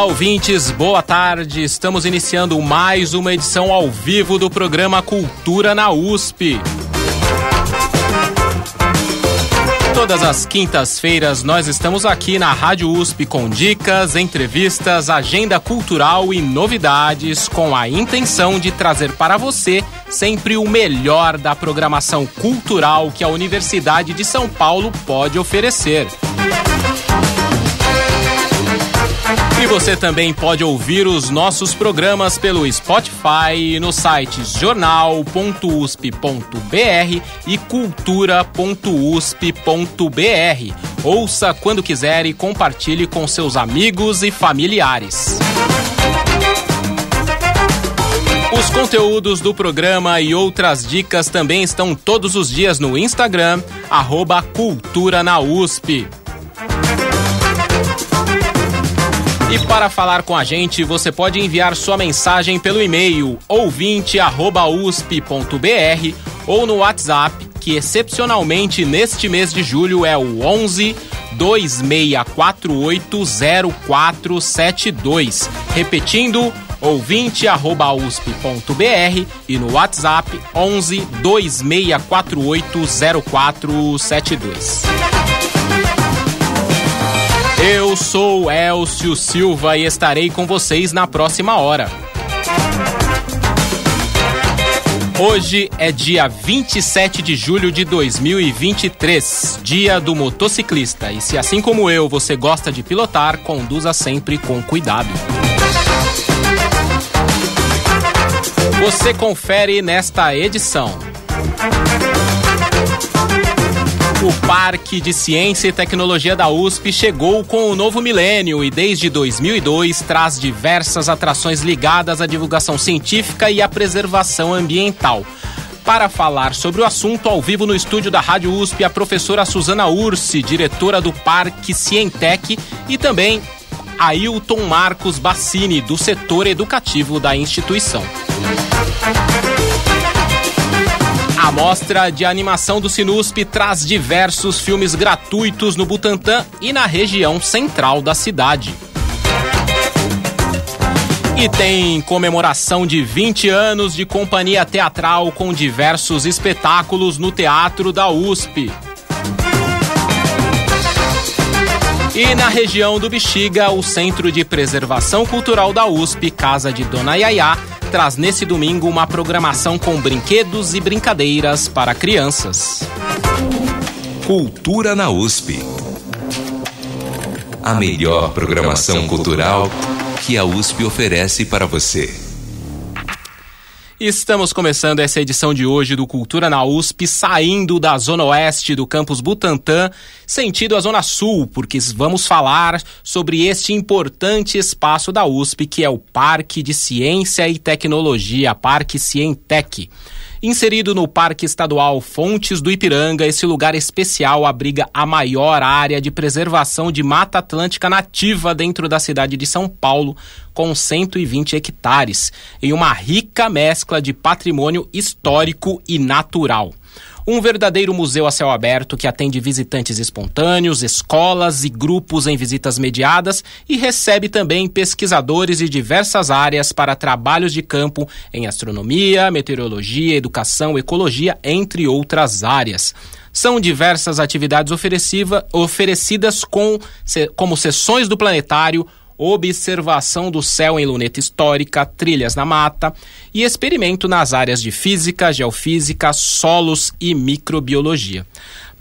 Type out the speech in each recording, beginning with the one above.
Olá, ouvintes, boa tarde. Estamos iniciando mais uma edição ao vivo do programa Cultura na USP. Todas as quintas-feiras nós estamos aqui na Rádio USP com dicas, entrevistas, agenda cultural e novidades com a intenção de trazer para você sempre o melhor da programação cultural que a Universidade de São Paulo pode oferecer. E você também pode ouvir os nossos programas pelo Spotify nos sites jornal.usp.br e cultura.usp.br. Ouça quando quiser e compartilhe com seus amigos e familiares. Os conteúdos do programa e outras dicas também estão todos os dias no Instagram, arroba Cultura na USP. E para falar com a gente, você pode enviar sua mensagem pelo e-mail ouvinte@usp.br ou no WhatsApp, que excepcionalmente neste mês de julho é o 11 26480472. Repetindo, ouvinte@usp.br e no WhatsApp 11 26480472. Eu sou Elcio Silva e estarei com vocês na próxima hora. Hoje é dia 27 de julho de 2023, dia do motociclista. E se assim como eu você gosta de pilotar, conduza sempre com cuidado. Você confere nesta edição. O Parque de Ciência e Tecnologia da USP chegou com o novo milênio e desde 2002 traz diversas atrações ligadas à divulgação científica e à preservação ambiental. Para falar sobre o assunto, ao vivo no estúdio da Rádio USP, a professora Suzana Ursi, diretora do Parque Cientec, e também Ailton Marcos Bassini, do setor educativo da instituição. A mostra de animação do Sinusp traz diversos filmes gratuitos no Butantã e na região central da cidade. E tem comemoração de 20 anos de companhia teatral com diversos espetáculos no Teatro da USP. E na região do Bexiga, o Centro de Preservação Cultural da USP, Casa de Dona Yaya, traz nesse domingo uma programação com brinquedos e brincadeiras para crianças. Cultura na USP. A melhor programação cultural que a USP oferece para você. Estamos começando essa edição de hoje do Cultura na USP, saindo da Zona Oeste do campus Butantã, sentido a Zona Sul, porque vamos falar sobre este importante espaço da USP, que é o Parque de Ciência e Tecnologia, Parque Cientec. Inserido no Parque Estadual Fontes do Ipiranga, esse lugar especial abriga a maior área de preservação de Mata Atlântica nativa dentro da cidade de São Paulo, com 120 hectares, em uma rica mescla de patrimônio histórico e natural. Um verdadeiro museu a céu aberto que atende visitantes espontâneos, escolas e grupos em visitas mediadas e recebe também pesquisadores de diversas áreas para trabalhos de campo em astronomia, meteorologia, educação, ecologia, entre outras áreas. São diversas atividades oferecidas com, como sessões do planetário, observação do céu em luneta histórica, trilhas na mata e experimento nas áreas de física, geofísica, solos e microbiologia.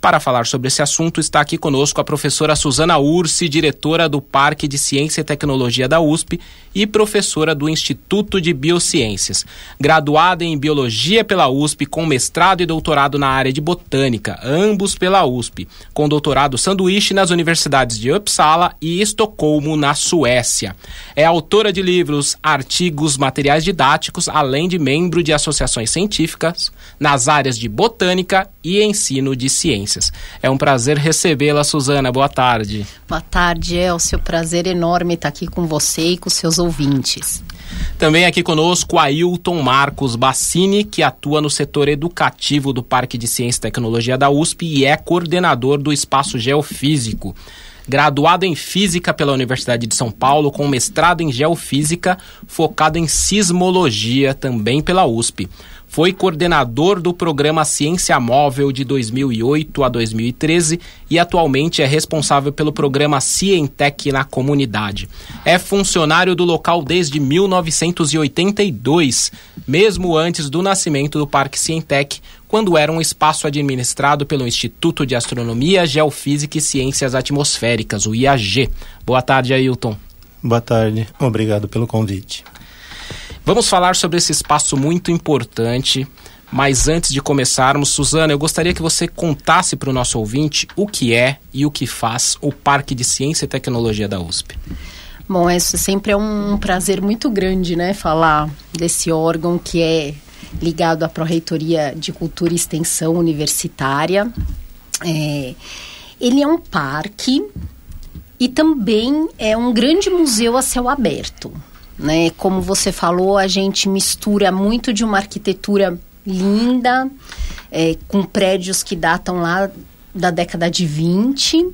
Para falar sobre esse assunto, está aqui conosco a professora Suzana Ursi, diretora do Parque de Ciência e Tecnologia da USP e professora do Instituto de Biociências. Graduada em Biologia pela USP, com mestrado e doutorado na área de Botânica, ambos pela USP, com doutorado sanduíche nas universidades de Uppsala e Estocolmo, na Suécia. É autora de livros, artigos, materiais didáticos, além de membro de associações científicas nas áreas de Botânica e Ensino de Ciência. Ciências. É um prazer recebê-la, Suzana. Boa tarde. Boa tarde, é o seu prazer enorme estar aqui com você e com seus ouvintes. Também aqui conosco Ailton Marcos Bassini, que atua no setor educativo do Parque de Ciência e Tecnologia da USP e é coordenador do Espaço Geofísico graduado em Física pela Universidade de São Paulo, com mestrado em Geofísica, focado em Sismologia, também pela USP. Foi coordenador do programa Ciência Móvel de 2008 a 2013 e atualmente é responsável pelo programa Cientec na comunidade. É funcionário do local desde 1982, mesmo antes do nascimento do Parque Cientec, quando era um espaço administrado pelo Instituto de Astronomia, Geofísica e Ciências Atmosféricas, o IAG. Boa tarde, Ailton. Boa tarde, obrigado pelo convite. Vamos falar sobre esse espaço muito importante. Mas antes de começarmos, Suzana, eu gostaria que você contasse para o nosso ouvinte o que é e o que faz o Parque de Ciência e Tecnologia da USP. Bom, isso sempre é um prazer muito grande, né, falar desse órgão que é ligado à Pró-Reitoria de Cultura e Extensão Universitária. É, ele é um parque e também é um grande museu a céu aberto. Né? Como você falou, a gente mistura muito de uma arquitetura linda, é, com prédios que datam lá da década de 20,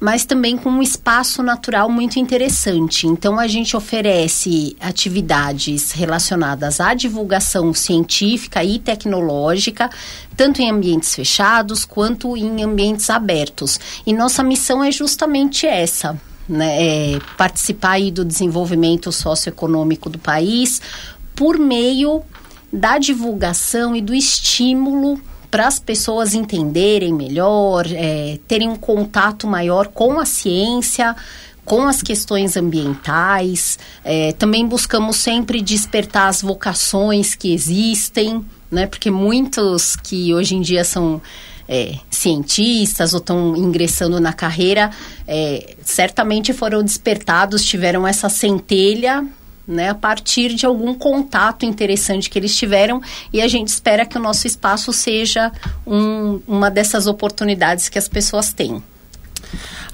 mas também com um espaço natural muito interessante. Então, a gente oferece atividades relacionadas à divulgação científica e tecnológica, tanto em ambientes fechados quanto em ambientes abertos. E nossa missão é justamente essa: né, é, participar aí do desenvolvimento socioeconômico do país por meio da divulgação e do estímulo para as pessoas entenderem melhor, é, terem um contato maior com a ciência, com as questões ambientais. É, também buscamos sempre despertar as vocações que existem, né? Porque muitos que hoje em dia são é, cientistas ou estão ingressando na carreira, é, certamente foram despertados, tiveram essa centelha né, a partir de algum contato interessante que eles tiveram e a gente espera que o nosso espaço seja um, uma dessas oportunidades que as pessoas têm.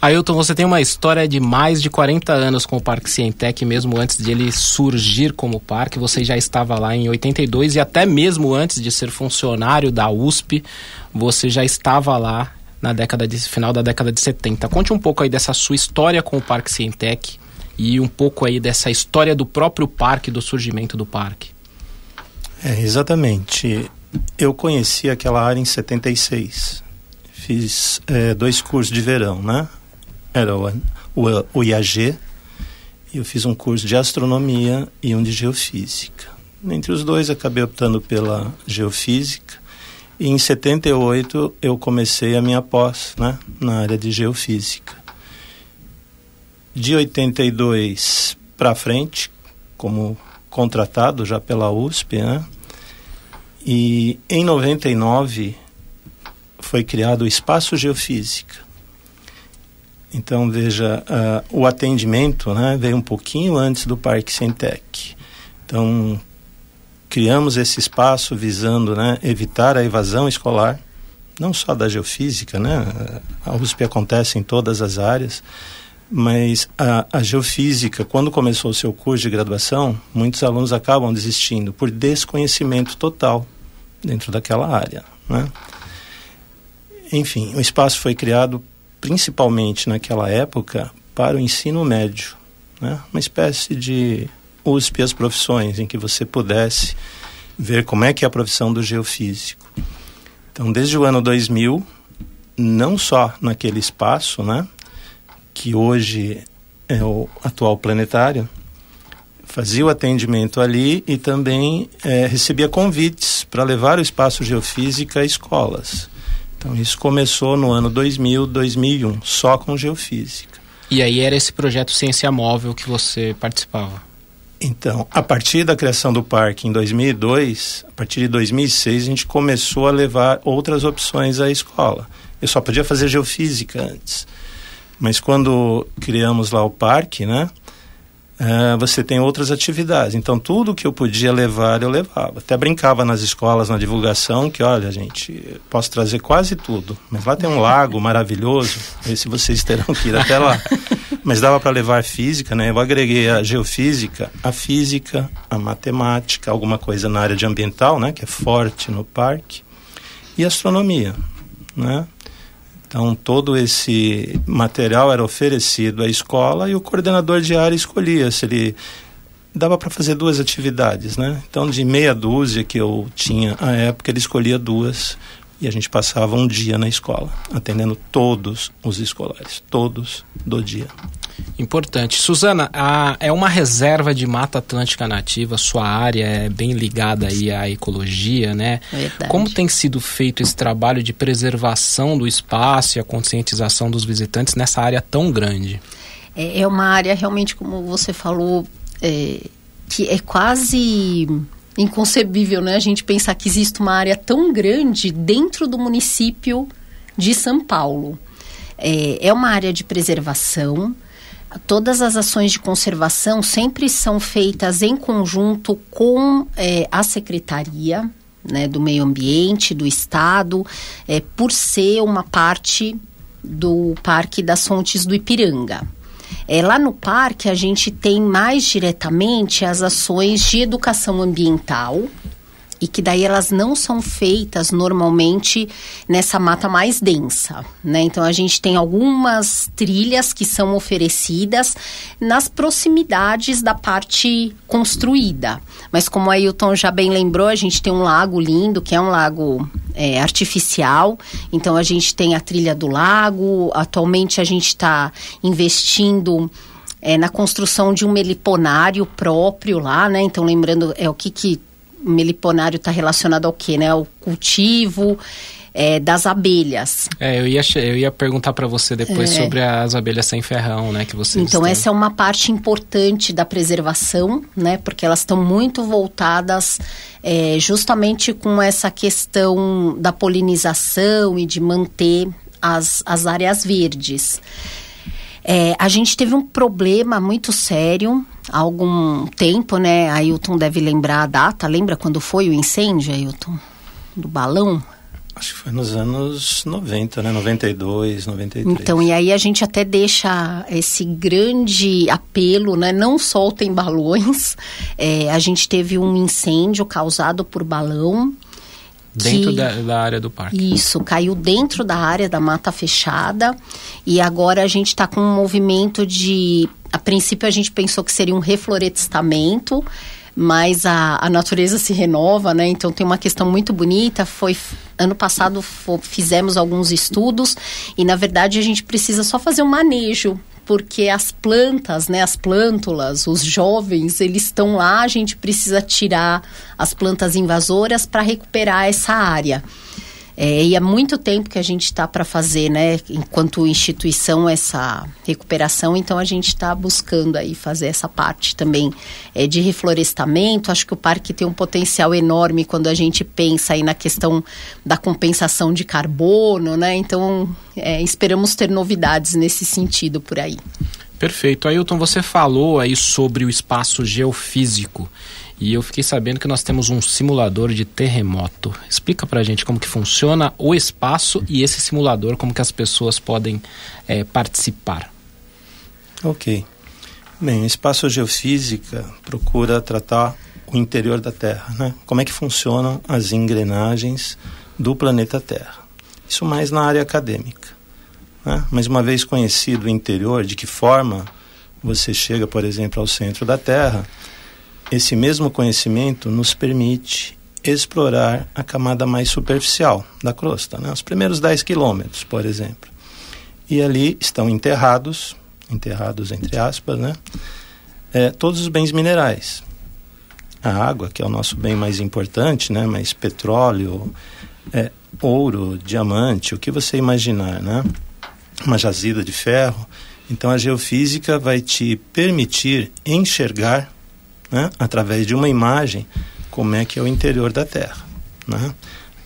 Ailton, você tem uma história de mais de 40 anos com o Parque Cientec, mesmo antes de ele surgir como parque. Você já estava lá em 82 e até mesmo antes de ser funcionário da USP, você já estava lá na década de final da década de 70. Conte um pouco aí dessa sua história com o Parque Cientec e um pouco aí dessa história do próprio parque, do surgimento do parque. É, exatamente. Eu conheci aquela área em 76 fiz é, dois cursos de verão, né? Era o, o, o IAG, e eu fiz um curso de astronomia e um de geofísica. Entre os dois, acabei optando pela geofísica. E em 78 eu comecei a minha pós, né, na área de geofísica. De 82 para frente, como contratado já pela USP, né? E em 99 foi criado o Espaço Geofísica. Então, veja, uh, o atendimento né, veio um pouquinho antes do Parque Centec. Então, criamos esse espaço visando né, evitar a evasão escolar, não só da geofísica, né? A USP acontece em todas as áreas, mas a, a geofísica, quando começou o seu curso de graduação, muitos alunos acabam desistindo por desconhecimento total dentro daquela área, né? Enfim, o espaço foi criado principalmente naquela época para o ensino médio, né? uma espécie de USP as profissões, em que você pudesse ver como é que é a profissão do geofísico. Então, desde o ano 2000, não só naquele espaço, né, que hoje é o atual planetário, fazia o atendimento ali e também é, recebia convites para levar o espaço geofísica a escolas. Então isso começou no ano 2000, 2001, só com geofísica. E aí era esse projeto Ciência Móvel que você participava? Então, a partir da criação do parque em 2002, a partir de 2006, a gente começou a levar outras opções à escola. Eu só podia fazer geofísica antes. Mas quando criamos lá o parque, né? Uh, você tem outras atividades. Então, tudo que eu podia levar, eu levava. Até brincava nas escolas, na divulgação, que, olha, gente, posso trazer quase tudo. Mas lá tem um lago maravilhoso, esse vocês terão que ir até lá. Mas dava para levar física, né? Eu agreguei a geofísica, a física, a matemática, alguma coisa na área de ambiental, né? Que é forte no parque. E astronomia, né? Então, todo esse material era oferecido à escola e o coordenador de área escolhia se ele dava para fazer duas atividades, né? Então, de meia dúzia que eu tinha à época, ele escolhia duas e a gente passava um dia na escola, atendendo todos os escolares, todos do dia. Importante. Suzana, a, é uma reserva de Mata Atlântica Nativa, sua área é bem ligada aí à ecologia, né? Verdade. Como tem sido feito esse trabalho de preservação do espaço e a conscientização dos visitantes nessa área tão grande? É, é uma área realmente, como você falou, é, que é quase inconcebível, né? A gente pensar que existe uma área tão grande dentro do município de São Paulo. É, é uma área de preservação. Todas as ações de conservação sempre são feitas em conjunto com é, a secretaria né, do meio ambiente, do estado, é, por ser uma parte do Parque das Fontes do Ipiranga. É, lá no parque, a gente tem mais diretamente as ações de educação ambiental, e que daí elas não são feitas normalmente nessa mata mais densa, né? Então a gente tem algumas trilhas que são oferecidas nas proximidades da parte construída. Mas como a Ailton já bem lembrou, a gente tem um lago lindo, que é um lago é, artificial. Então a gente tem a trilha do lago. Atualmente a gente está investindo é, na construção de um meliponário próprio lá, né? Então lembrando é o que que meliponário está relacionado ao quê, né? Ao cultivo é, das abelhas. É, eu ia, eu ia perguntar para você depois é. sobre as abelhas sem ferrão, né? Que vocês então, têm. essa é uma parte importante da preservação, né? Porque elas estão muito voltadas é, justamente com essa questão da polinização e de manter as, as áreas verdes. É, a gente teve um problema muito sério há algum tempo, né? Ailton deve lembrar a data. Lembra quando foi o incêndio, Ailton? Do balão? Acho que foi nos anos 90, né? 92, 93. Então, e aí a gente até deixa esse grande apelo, né? Não soltem balões. É, a gente teve um incêndio causado por balão Dentro que, da, da, área do parque. Isso, caiu dentro da área da mata fechada e agora a gente está com um movimento de. A princípio a gente pensou que seria um reflorestamento, mas a, a natureza se renova, né? Então tem uma questão muito bonita. Foi ano passado fizemos alguns estudos e na verdade a gente precisa só fazer um manejo porque as plantas, né, as plântulas, os jovens, eles estão lá, a gente precisa tirar as plantas invasoras para recuperar essa área. É, e há muito tempo que a gente está para fazer, né, enquanto instituição, essa recuperação, então a gente está buscando aí fazer essa parte também é, de reflorestamento. Acho que o parque tem um potencial enorme quando a gente pensa aí na questão da compensação de carbono, né? Então é, esperamos ter novidades nesse sentido por aí. Perfeito. Ailton, você falou aí sobre o espaço geofísico. E eu fiquei sabendo que nós temos um simulador de terremoto. Explica pra gente como que funciona o espaço e esse simulador, como que as pessoas podem é, participar. Ok. Bem, o espaço geofísica procura tratar o interior da Terra, né? Como é que funcionam as engrenagens do planeta Terra. Isso mais na área acadêmica. Né? Mas uma vez conhecido o interior, de que forma você chega, por exemplo, ao centro da Terra, esse mesmo conhecimento nos permite explorar a camada mais superficial da crosta, né? os primeiros 10 quilômetros, por exemplo. E ali estão enterrados, enterrados entre aspas, né? É, todos os bens minerais. A água, que é o nosso bem mais importante, né? mas petróleo, é, ouro, diamante, o que você imaginar, né? Uma jazida de ferro. Então a geofísica vai te permitir enxergar, né, através de uma imagem, como é que é o interior da Terra, né?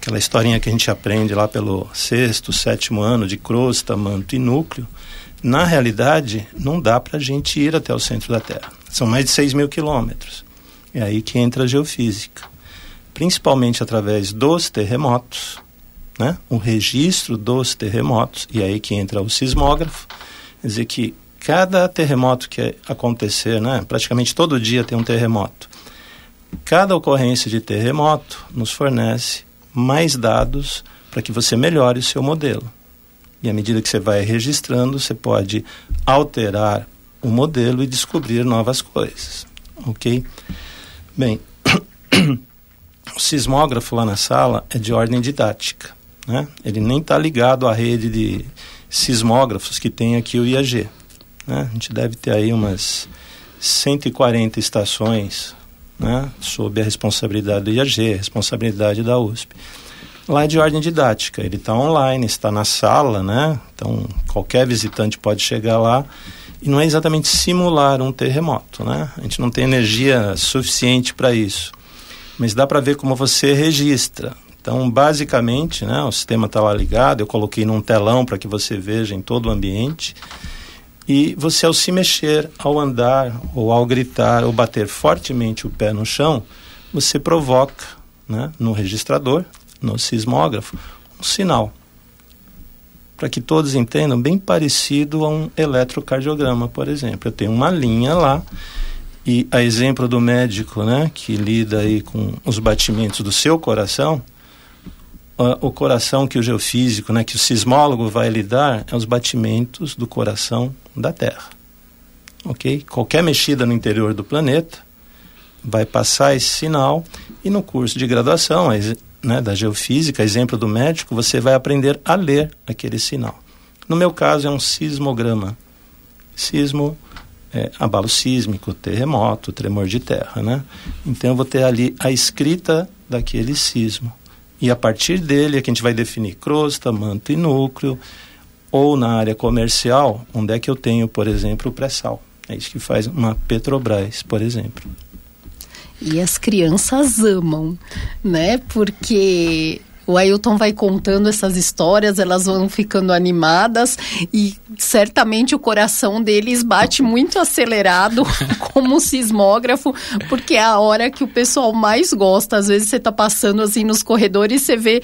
Aquela historinha que a gente aprende lá pelo sexto, sétimo ano de crosta, manto e núcleo, na realidade não dá para a gente ir até o centro da Terra. São mais de 6 mil quilômetros. É aí que entra a geofísica. Principalmente através dos terremotos, né? o registro dos terremotos, e é aí que entra o sismógrafo. Quer dizer que cada terremoto que acontecer, né? praticamente todo dia tem um terremoto. Cada ocorrência de terremoto nos fornece mais dados para que você melhore o seu modelo. E à medida que você vai registrando, você pode alterar o modelo e descobrir novas coisas. Ok? Bem, o sismógrafo lá na sala é de ordem didática. Né? Ele nem está ligado à rede de sismógrafos que tem aqui o IAG. Né? A gente deve ter aí umas 140 estações né, sob a responsabilidade do IAG, responsabilidade da USP. Lá é de ordem didática, ele está online, está na sala, né? Então qualquer visitante pode chegar lá e não é exatamente simular um terremoto, né? A gente não tem energia suficiente para isso, mas dá para ver como você registra. Então, basicamente, né, o sistema está lá ligado, eu coloquei num telão para que você veja em todo o ambiente. E você, ao se mexer, ao andar, ou ao gritar, ou bater fortemente o pé no chão, você provoca né, no registrador, no sismógrafo, um sinal. Para que todos entendam, bem parecido a um eletrocardiograma, por exemplo. Eu tenho uma linha lá, e a exemplo do médico né, que lida aí com os batimentos do seu coração, o coração que o geofísico, né, que o sismólogo vai lidar, é os batimentos do coração da Terra. Ok? Qualquer mexida no interior do planeta vai passar esse sinal e no curso de graduação né, da geofísica, exemplo do médico, você vai aprender a ler aquele sinal. No meu caso é um sismograma. Sismo é, abalo sísmico, terremoto, tremor de terra, né? Então eu vou ter ali a escrita daquele sismo. E a partir dele é que a gente vai definir crosta, manto e núcleo, ou na área comercial, onde é que eu tenho, por exemplo, o pré-sal. É isso que faz uma Petrobras, por exemplo. E as crianças amam, né? Porque o Ailton vai contando essas histórias, elas vão ficando animadas e certamente o coração deles bate muito acelerado, como um sismógrafo, porque é a hora que o pessoal mais gosta. Às vezes você está passando assim nos corredores e você vê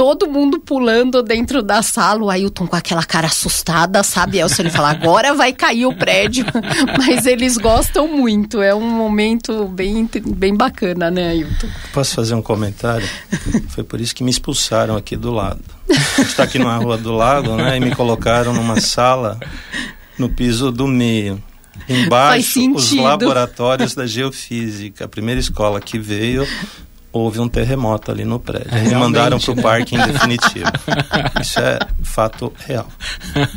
todo mundo pulando dentro da sala, o Ailton com aquela cara assustada, sabe, Elcio? Ele fala, agora vai cair o prédio. Mas eles gostam muito, é um momento bem, bem bacana, né, Ailton? Posso fazer um comentário? Foi por isso que me expulsaram aqui do lado. Está aqui na rua do lago, né, e me colocaram numa sala no piso do meio. Embaixo, os laboratórios da geofísica. A primeira escola que veio houve um terremoto ali no prédio. É, me mandaram para o né? parque em definitivo. Isso é fato real.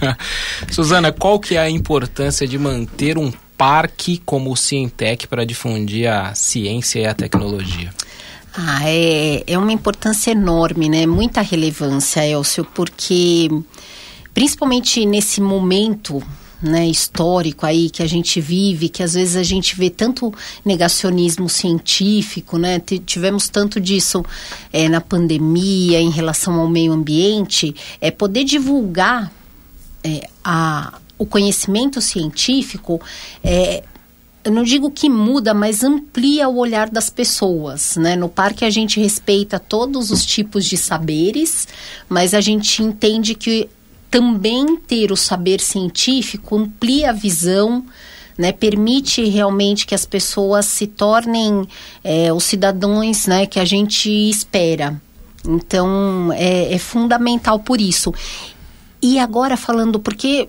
Suzana, qual que é a importância de manter um parque como o Cientec para difundir a ciência e a tecnologia? Ah, é, é uma importância enorme, né? Muita relevância, Elcio, porque principalmente nesse momento né, histórico aí que a gente vive, que às vezes a gente vê tanto negacionismo científico, né? Tivemos tanto disso é, na pandemia em relação ao meio ambiente, é poder divulgar é, a, o conhecimento científico é, eu não digo que muda, mas amplia o olhar das pessoas, né? No parque a gente respeita todos os tipos de saberes, mas a gente entende que também ter o saber científico amplia a visão, né, permite realmente que as pessoas se tornem é, os cidadãos né, que a gente espera. Então, é, é fundamental por isso. E agora falando, porque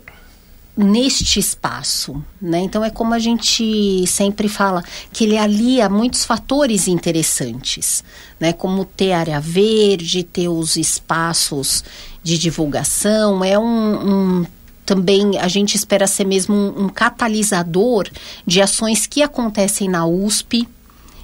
neste espaço, né? Então é como a gente sempre fala que ele alia muitos fatores interessantes, né? Como ter área verde, ter os espaços de divulgação, é um, um também a gente espera ser mesmo um, um catalisador de ações que acontecem na USP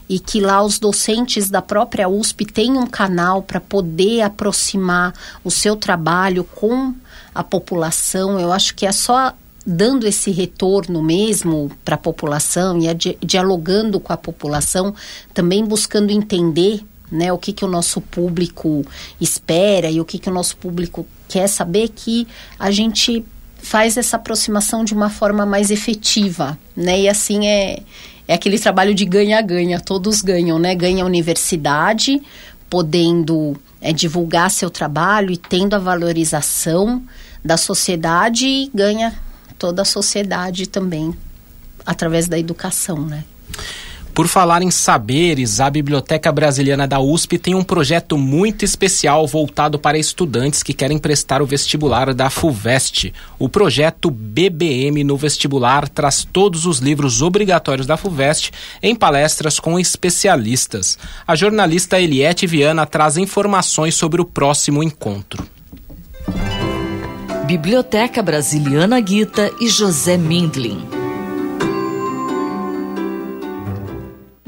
e que lá os docentes da própria USP têm um canal para poder aproximar o seu trabalho com a população. Eu acho que é só dando esse retorno mesmo para a população e dialogando com a população, também buscando entender né, o que, que o nosso público espera e o que, que o nosso público quer saber, que a gente faz essa aproximação de uma forma mais efetiva, né? E assim é, é aquele trabalho de ganha-ganha, todos ganham, né? Ganha a universidade, podendo é, divulgar seu trabalho e tendo a valorização da sociedade e ganha toda a sociedade também através da educação, né? Por falar em saberes, a Biblioteca Brasiliana da USP tem um projeto muito especial voltado para estudantes que querem prestar o vestibular da FUVEST. O projeto BBM no vestibular traz todos os livros obrigatórios da FUVEST em palestras com especialistas. A jornalista Eliette Viana traz informações sobre o próximo encontro. Biblioteca Brasiliana Guita e José Mindlin.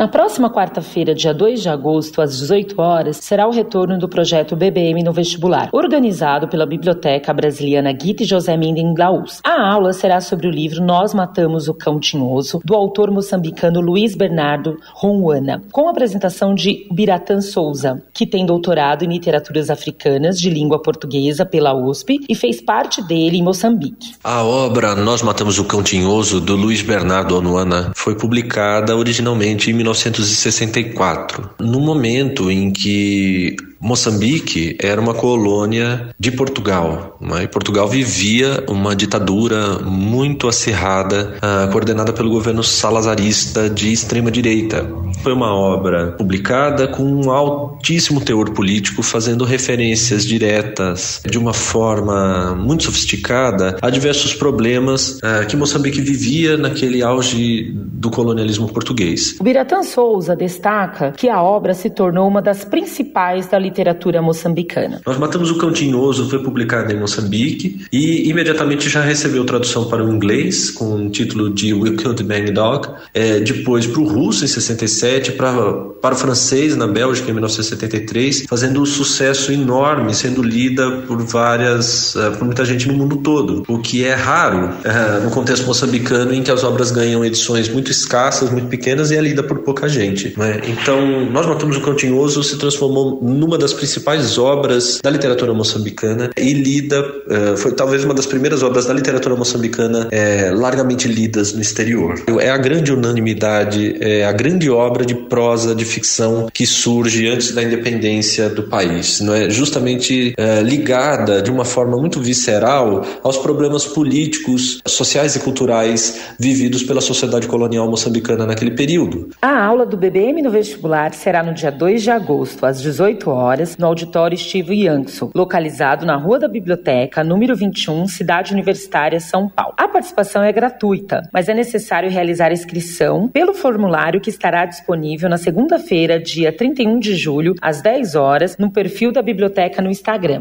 Na próxima quarta-feira, dia 2 de agosto, às 18 horas, será o retorno do projeto BBM no vestibular, organizado pela Biblioteca Brasiliana Guita e José Minden Glaus. A aula será sobre o livro Nós Matamos o Cão Tinhoso, do autor moçambicano Luiz Bernardo Ronwana, com a apresentação de Biratan Souza, que tem doutorado em literaturas africanas de língua portuguesa pela USP e fez parte dele em Moçambique. A obra Nós Matamos o Cão Tinhoso, do Luiz Bernardo Ronwana, foi publicada originalmente em 1964, no momento em que Moçambique era uma colônia de Portugal. Né? E Portugal vivia uma ditadura muito acirrada, uh, coordenada pelo governo salazarista de extrema direita. Foi uma obra publicada com um altíssimo teor político, fazendo referências diretas, de uma forma muito sofisticada, a diversos problemas uh, que Moçambique vivia naquele auge do colonialismo português. Biratã Souza destaca que a obra se tornou uma das principais da literatura literatura moçambicana. Nós Matamos o Cão Tinhoso foi publicado em Moçambique e imediatamente já recebeu tradução para o inglês com o título de We Killed Bang Dog, é, depois para o russo em 67, para, para o francês na Bélgica em 1973, fazendo um sucesso enorme, sendo lida por várias, uh, por muita gente no mundo todo, o que é raro uh, no contexto moçambicano em que as obras ganham edições muito escassas, muito pequenas e é lida por pouca gente. Né? Então, Nós Matamos o Cão Tinhoso se transformou numa das principais obras da literatura moçambicana e lida, uh, foi talvez uma das primeiras obras da literatura moçambicana uh, largamente lidas no exterior. É a grande unanimidade, é a grande obra de prosa, de ficção que surge antes da independência do país, não é? Justamente uh, ligada de uma forma muito visceral aos problemas políticos, sociais e culturais vividos pela sociedade colonial moçambicana naquele período. A aula do BBM no vestibular será no dia 2 de agosto, às 18 horas horas no auditório Steve Yankson, localizado na Rua da Biblioteca, número 21, Cidade Universitária, São Paulo. A participação é gratuita, mas é necessário realizar a inscrição pelo formulário que estará disponível na segunda-feira, dia 31 de julho, às 10 horas, no perfil da biblioteca no Instagram,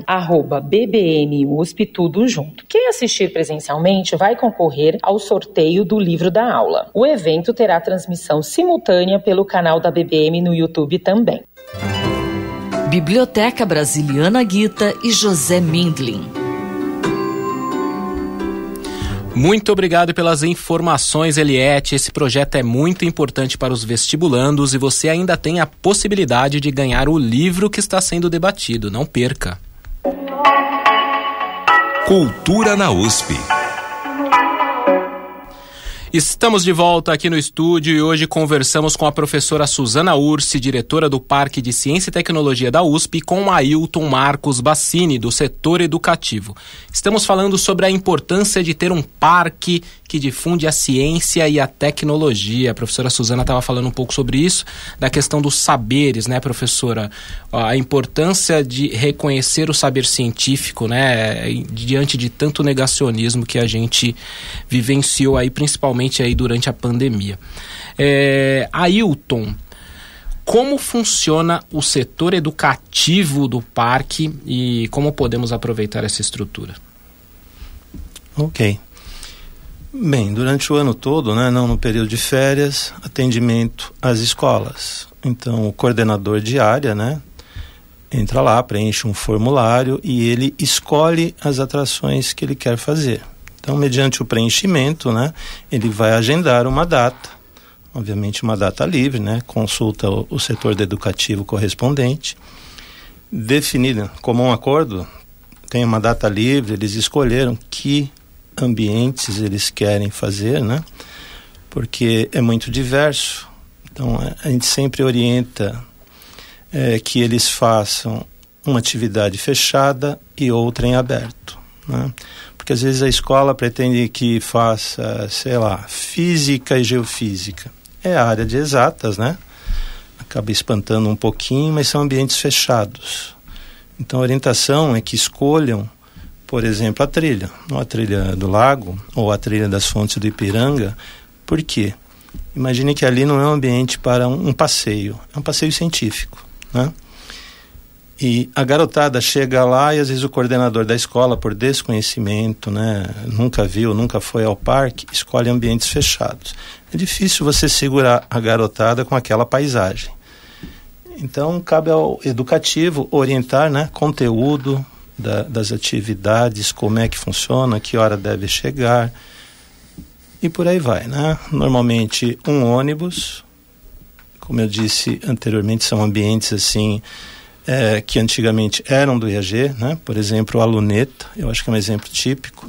BBMUSP, tudo junto. Quem assistir presencialmente vai concorrer ao sorteio do livro da aula. O evento terá transmissão simultânea pelo canal da BBM no YouTube também. Biblioteca Brasiliana Guita e José Mindlin. Muito obrigado pelas informações, Eliette. Esse projeto é muito importante para os vestibulandos e você ainda tem a possibilidade de ganhar o livro que está sendo debatido. Não perca. Cultura na USP. Estamos de volta aqui no estúdio e hoje conversamos com a professora Suzana Ursi, diretora do Parque de Ciência e Tecnologia da USP, e com Ailton Marcos Bassini, do setor educativo. Estamos falando sobre a importância de ter um parque que difunde a ciência e a tecnologia. A professora Suzana estava falando um pouco sobre isso, da questão dos saberes, né, professora? A importância de reconhecer o saber científico, né, diante de tanto negacionismo que a gente vivenciou aí, principalmente aí durante a pandemia. É, Ailton, como funciona o setor educativo do parque e como podemos aproveitar essa estrutura? Ok. Bem, durante o ano todo, né, não no período de férias, atendimento às escolas. Então, o coordenador de área, né, entra lá, preenche um formulário e ele escolhe as atrações que ele quer fazer. Então, mediante o preenchimento, né, ele vai agendar uma data, obviamente uma data livre, né, consulta o, o setor educativo correspondente, definida como um acordo, tem uma data livre, eles escolheram que ambientes eles querem fazer, né, porque é muito diverso. Então, a gente sempre orienta é, que eles façam uma atividade fechada e outra em aberto. Né? Porque às vezes a escola pretende que faça, sei lá, física e geofísica. É a área de exatas, né? Acaba espantando um pouquinho, mas são ambientes fechados. Então a orientação é que escolham, por exemplo, a trilha, ou a trilha do lago, ou a trilha das fontes do Ipiranga. Por quê? Imagine que ali não é um ambiente para um, um passeio, é um passeio científico. Né? E a garotada chega lá e às vezes o coordenador da escola, por desconhecimento, né, nunca viu, nunca foi ao parque, escolhe ambientes fechados. É difícil você segurar a garotada com aquela paisagem. Então, cabe ao educativo orientar né, conteúdo da, das atividades, como é que funciona, que hora deve chegar e por aí vai. Né? Normalmente, um ônibus, como eu disse anteriormente, são ambientes assim é, que antigamente eram do IAG, né? Por exemplo, a luneta, eu acho que é um exemplo típico.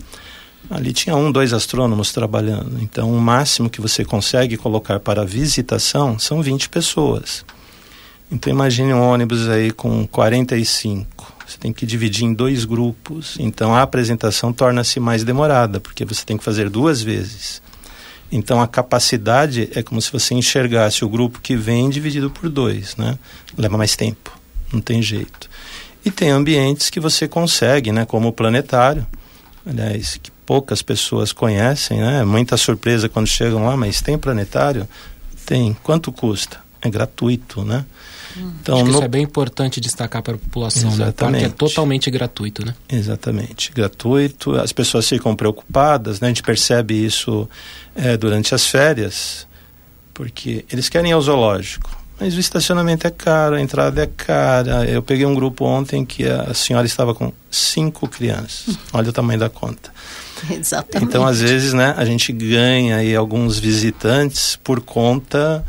Ali tinha um, dois astrônomos trabalhando. Então, o máximo que você consegue colocar para visitação são 20 pessoas. Então, imagine um ônibus aí com 45. Você tem que dividir em dois grupos. Então, a apresentação torna-se mais demorada, porque você tem que fazer duas vezes. Então a capacidade é como se você enxergasse o grupo que vem dividido por dois, né? Leva mais tempo, não tem jeito. E tem ambientes que você consegue, né? Como o planetário, aliás, que poucas pessoas conhecem, né? Muita surpresa quando chegam lá, mas tem planetário? Tem. Quanto custa? É gratuito, né? Então, Acho que no... isso é bem importante destacar para a população, Exatamente. né? O parque é totalmente gratuito, né? Exatamente, gratuito. As pessoas ficam preocupadas, né? A gente percebe isso é, durante as férias, porque eles querem ir ao zoológico. Mas o estacionamento é caro, a entrada é cara. Eu peguei um grupo ontem que a senhora estava com cinco crianças. Olha o tamanho da conta. Exatamente. Então, às vezes, né, a gente ganha aí alguns visitantes por conta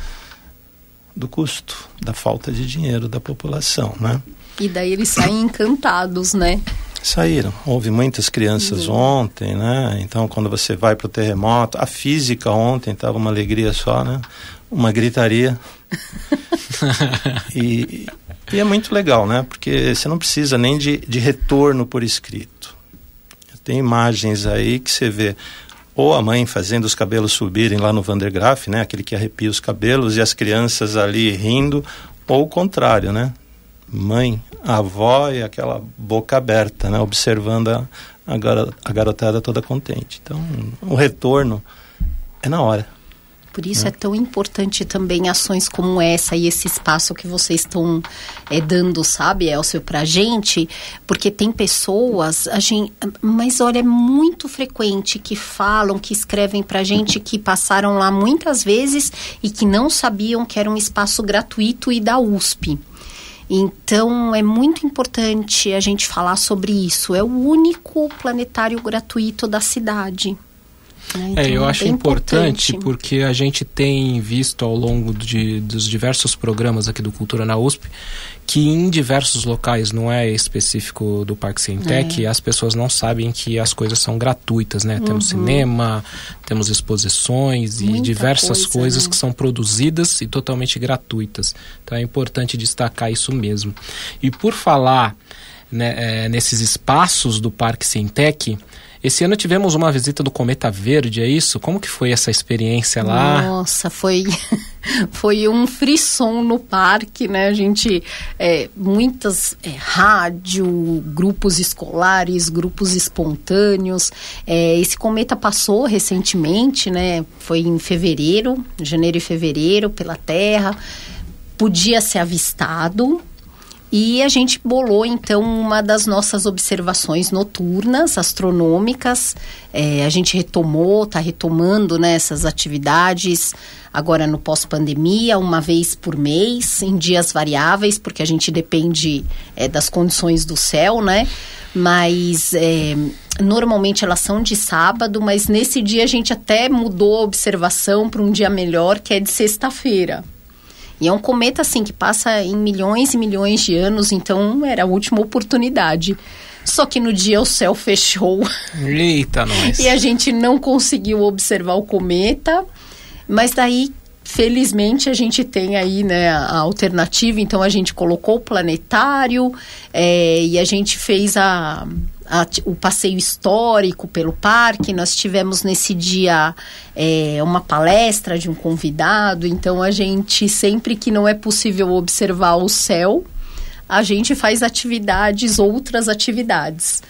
do custo, da falta de dinheiro da população, né? E daí eles saem encantados, né? Saíram. Houve muitas crianças uhum. ontem, né? Então, quando você vai para o terremoto, a física ontem estava uma alegria só, né? Uma gritaria. e, e, é muito legal, né? Porque você não precisa nem de, de retorno por escrito. Tem imagens aí que você vê ou a mãe fazendo os cabelos subirem lá no Vandergraaf, né, aquele que arrepia os cabelos e as crianças ali rindo, ou o contrário, né? Mãe, avó e aquela boca aberta, né, observando a, a garotada toda contente. Então, o retorno é na hora. Por isso é. é tão importante também ações como essa e esse espaço que vocês estão é, dando, sabe, Elcio, pra gente, porque tem pessoas, a gente, mas olha, é muito frequente que falam, que escrevem pra gente que passaram lá muitas vezes e que não sabiam que era um espaço gratuito e da USP. Então é muito importante a gente falar sobre isso. É o único planetário gratuito da cidade. Né? É, então, é, eu acho importante, importante, porque a gente tem visto ao longo de, dos diversos programas aqui do Cultura na USP que em diversos locais, não é específico do Parque Cientec, é. as pessoas não sabem que as coisas são gratuitas, né? Uhum. Temos cinema, temos exposições Muita e diversas coisa, coisas né? que são produzidas e totalmente gratuitas. Então é importante destacar isso mesmo. E por falar né, é, nesses espaços do Parque Cientec, esse ano tivemos uma visita do Cometa Verde, é isso? Como que foi essa experiência lá? Nossa, foi foi um frisson no parque, né? A gente é, muitas é, rádio, grupos escolares, grupos espontâneos. É, esse cometa passou recentemente, né? Foi em fevereiro, janeiro e fevereiro, pela Terra. Podia ser avistado, E a gente bolou então uma das nossas observações noturnas, astronômicas. É, a gente retomou, está retomando né, essas atividades agora no pós-pandemia, uma vez por mês, em dias variáveis, porque a gente depende é, das condições do céu, né? Mas é, normalmente elas são de sábado, mas nesse dia a gente até mudou a observação para um dia melhor, que é de sexta-feira. E é um cometa, assim, que passa em milhões e milhões de anos, então era a última oportunidade. Só que no dia o céu fechou. Eita, nós. e a gente não conseguiu observar o cometa. Mas daí, felizmente, a gente tem aí né, a alternativa. Então, a gente colocou o planetário é, e a gente fez a, a, o passeio histórico pelo parque. Nós tivemos nesse dia é, uma palestra de um convidado. Então, a gente, sempre que não é possível observar o céu, a gente faz atividades, outras atividades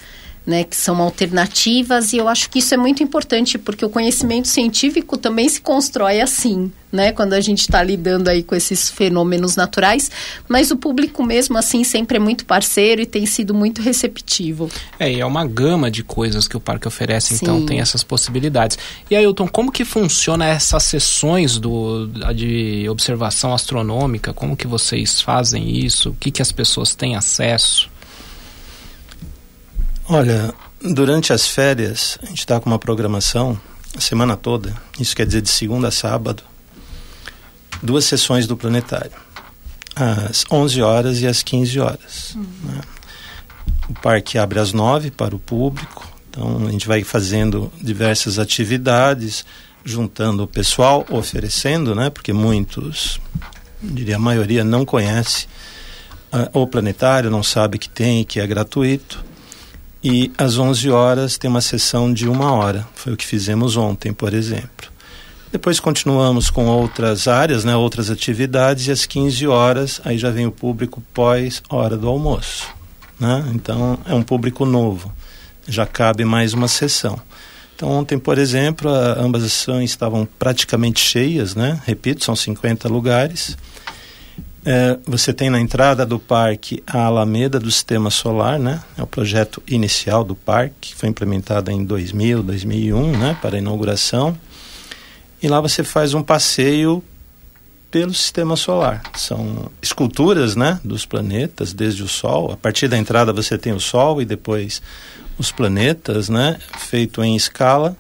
né, que são alternativas, e eu acho que isso é muito importante, porque o conhecimento científico também se constrói assim, né, quando a gente está lidando aí com esses fenômenos naturais, mas o público mesmo assim sempre é muito parceiro e tem sido muito receptivo. É, e é uma gama de coisas que o parque oferece, então Sim. então tem essas possibilidades. E Ailton, como que funciona essas sessões do, de observação astronômica? Como que vocês fazem isso? O que, que as pessoas têm acesso? Olha, durante as férias, a gente está com uma programação a semana toda, isso quer dizer de segunda a sábado, duas sessões do planetário, às 11 horas e às 15 horas. Uhum. Né? O parque abre às 9 para o público, então a gente vai fazendo diversas atividades, juntando o pessoal, oferecendo, né? Porque muitos, diria a maioria, não conhece uh, o planetário, não sabe que tem, que é gratuito. E às 11 horas tem uma sessão de uma hora. Foi o que fizemos ontem, por exemplo. Depois continuamos com outras áreas, né, outras atividades, e às 15 horas aí já vem o público pós hora do almoço. Né? Então é um público novo, já cabe mais uma sessão. Então ontem, por exemplo, a, ambas as sessões estavam praticamente cheias, né? repito, são 50 lugares. É, você tem na entrada do parque a Alameda do Sistema Solar, né? É o projeto inicial do parque, que foi implementado em 2000, 2001, né? Para a inauguração. E lá você faz um passeio pelo Sistema Solar. São esculturas, né? Dos planetas, desde o Sol. A partir da entrada você tem o Sol e depois os planetas, né? Feito em escala.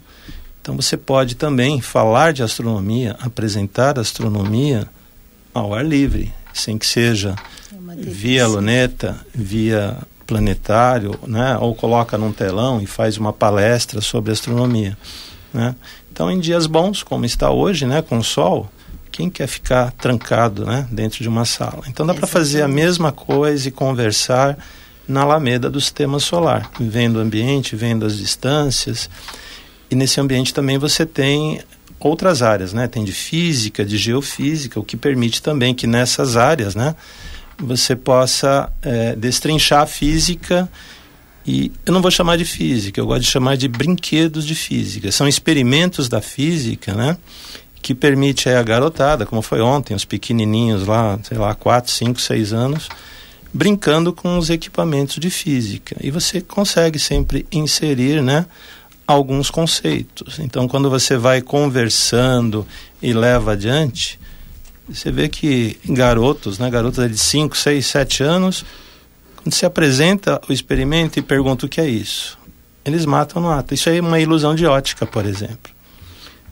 Então você pode também falar de astronomia, apresentar astronomia ao ar livre sem que seja é via luneta, via planetário, né? ou coloca num telão e faz uma palestra sobre astronomia. Né? Então, em dias bons, como está hoje, né, com o sol, quem quer ficar trancado né, dentro de uma sala? Então, dá para fazer a mesma coisa e conversar na Alameda do Sistema Solar, vendo o ambiente, vendo as distâncias. E nesse ambiente também você tem outras áreas, né? Tem de física, de geofísica, o que permite também que nessas áreas, né, você possa é, destrinchar a física e eu não vou chamar de física, eu gosto de chamar de brinquedos de física. São experimentos da física, né? Que permite a garotada, como foi ontem, os pequenininhos lá, sei lá, 4, 5, 6 anos, brincando com os equipamentos de física. E você consegue sempre inserir, né? Alguns conceitos. Então, quando você vai conversando e leva adiante, você vê que garotos, né, garotas de 5, 6, 7 anos, quando se apresenta o experimento e pergunta o que é isso, eles matam no ato. Isso é uma ilusão de ótica, por exemplo.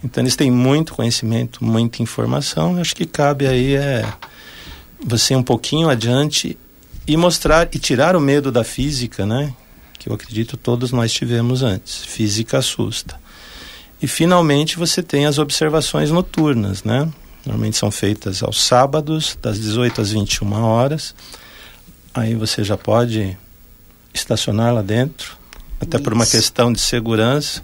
Então, eles têm muito conhecimento, muita informação. Acho que cabe aí é você um pouquinho adiante e mostrar e tirar o medo da física, né? Que eu acredito todos nós tivemos antes. Física assusta. E finalmente você tem as observações noturnas, né? Normalmente são feitas aos sábados, das 18 às 21 horas. Aí você já pode estacionar lá dentro, até Isso. por uma questão de segurança.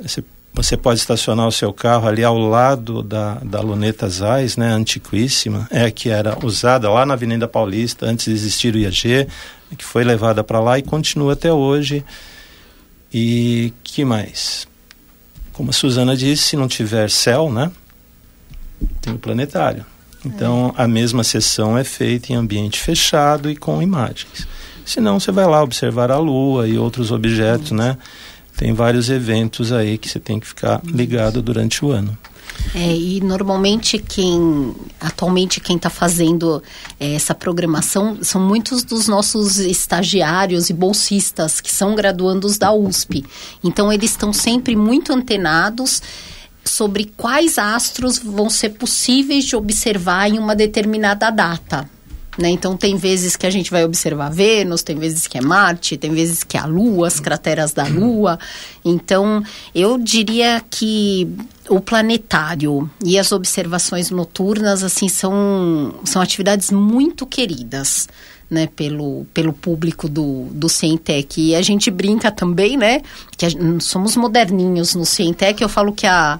Você, você pode estacionar o seu carro ali ao lado da, da luneta Zais, né, antiquíssima, é que era usada lá na Avenida Paulista antes de existir o IAG que foi levada para lá e continua até hoje. E que mais? Como a Suzana disse, se não tiver céu, né? Tem o planetário. Então, a mesma sessão é feita em ambiente fechado e com imagens. Senão, você vai lá observar a Lua e outros objetos, né? Tem vários eventos aí que você tem que ficar ligado durante o ano. É, e normalmente quem atualmente quem está fazendo é, essa programação são muitos dos nossos estagiários e bolsistas que são graduandos da USP. Então eles estão sempre muito antenados sobre quais astros vão ser possíveis de observar em uma determinada data. Né? Então, tem vezes que a gente vai observar Vênus, tem vezes que é Marte, tem vezes que é a Lua, as crateras da Lua. Então, eu diria que o planetário e as observações noturnas, assim, são, são atividades muito queridas. Né, pelo, pelo público do, do Cientec. E a gente brinca também, né? Que a, somos moderninhos no Cientec. Eu falo que a,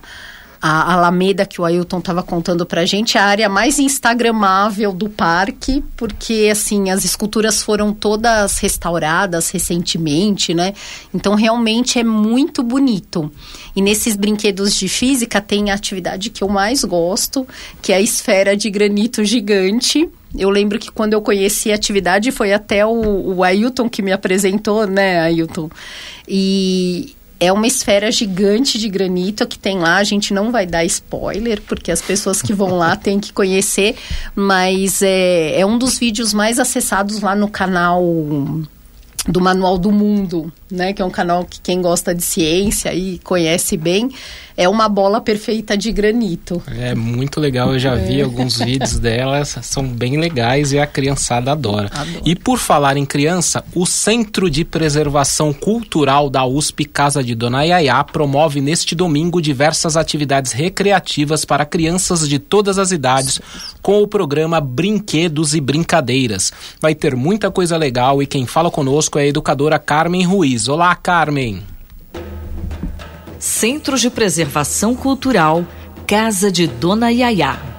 a Alameda que o Ailton estava contando para a gente, é a área mais instagramável do parque, porque assim as esculturas foram todas restauradas recentemente, né? Então realmente é muito bonito. E nesses brinquedos de física tem a atividade que eu mais gosto, que é a esfera de granito gigante. Eu lembro que quando eu conheci a atividade foi até o, o Ailton que me apresentou, né, Ailton? E, é uma esfera gigante de granito que tem lá. A gente não vai dar spoiler, porque as pessoas que vão lá têm que conhecer, mas é, é um dos vídeos mais acessados lá no canal do Manual do Mundo, né? Que é um canal que quem gosta de ciência e conhece bem é uma bola perfeita de granito. É muito legal, eu já é. vi alguns vídeos delas, são bem legais e a criançada adora. Adoro. E por falar em criança, o Centro de Preservação Cultural da USP Casa de Dona Yaya promove neste domingo diversas atividades recreativas para crianças de todas as idades com o programa Brinquedos e Brincadeiras. Vai ter muita coisa legal e quem fala conosco é a educadora Carmen Ruiz. Olá, Carmen. Centro de Preservação Cultural, Casa de Dona Yaya.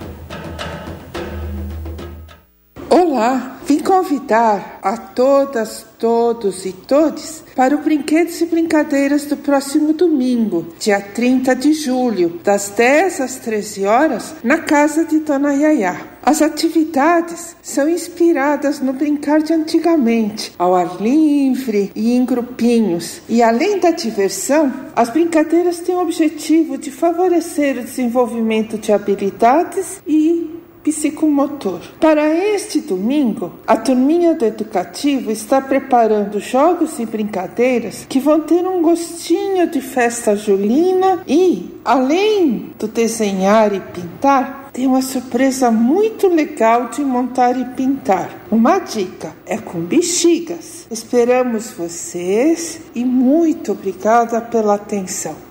Olá, vim convidar a todas, todos e todes para o Brinquedos e Brincadeiras do próximo domingo, dia 30 de julho, das 10 às 13 horas, na casa de Dona Yaya. As atividades são inspiradas no brincar de antigamente, ao ar livre e em grupinhos. E além da diversão, as brincadeiras têm o objetivo de favorecer o desenvolvimento de habilidades e psicomotor. Para este domingo, a turminha do educativo está preparando jogos e brincadeiras que vão ter um gostinho de festa julina e, além do desenhar e pintar, tem uma surpresa muito legal de montar e pintar. Uma dica é com bexigas. Esperamos vocês e muito obrigada pela atenção.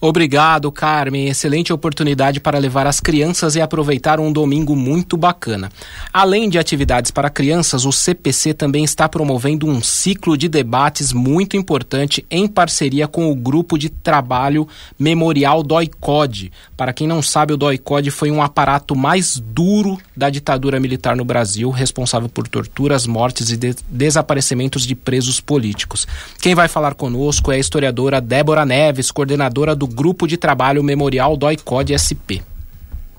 Obrigado, Carmen. Excelente oportunidade para levar as crianças e aproveitar um domingo muito bacana. Além de atividades para crianças, o CPC também está promovendo um ciclo de debates muito importante em parceria com o grupo de trabalho Memorial DOI-CODE. Para quem não sabe, o DOI-CODE foi um aparato mais duro da ditadura militar no Brasil, responsável por torturas, mortes e de desaparecimentos de presos políticos. Quem vai falar conosco é a historiadora Débora Neves, coordenadora do Grupo de Trabalho Memorial DOI-CODE SP.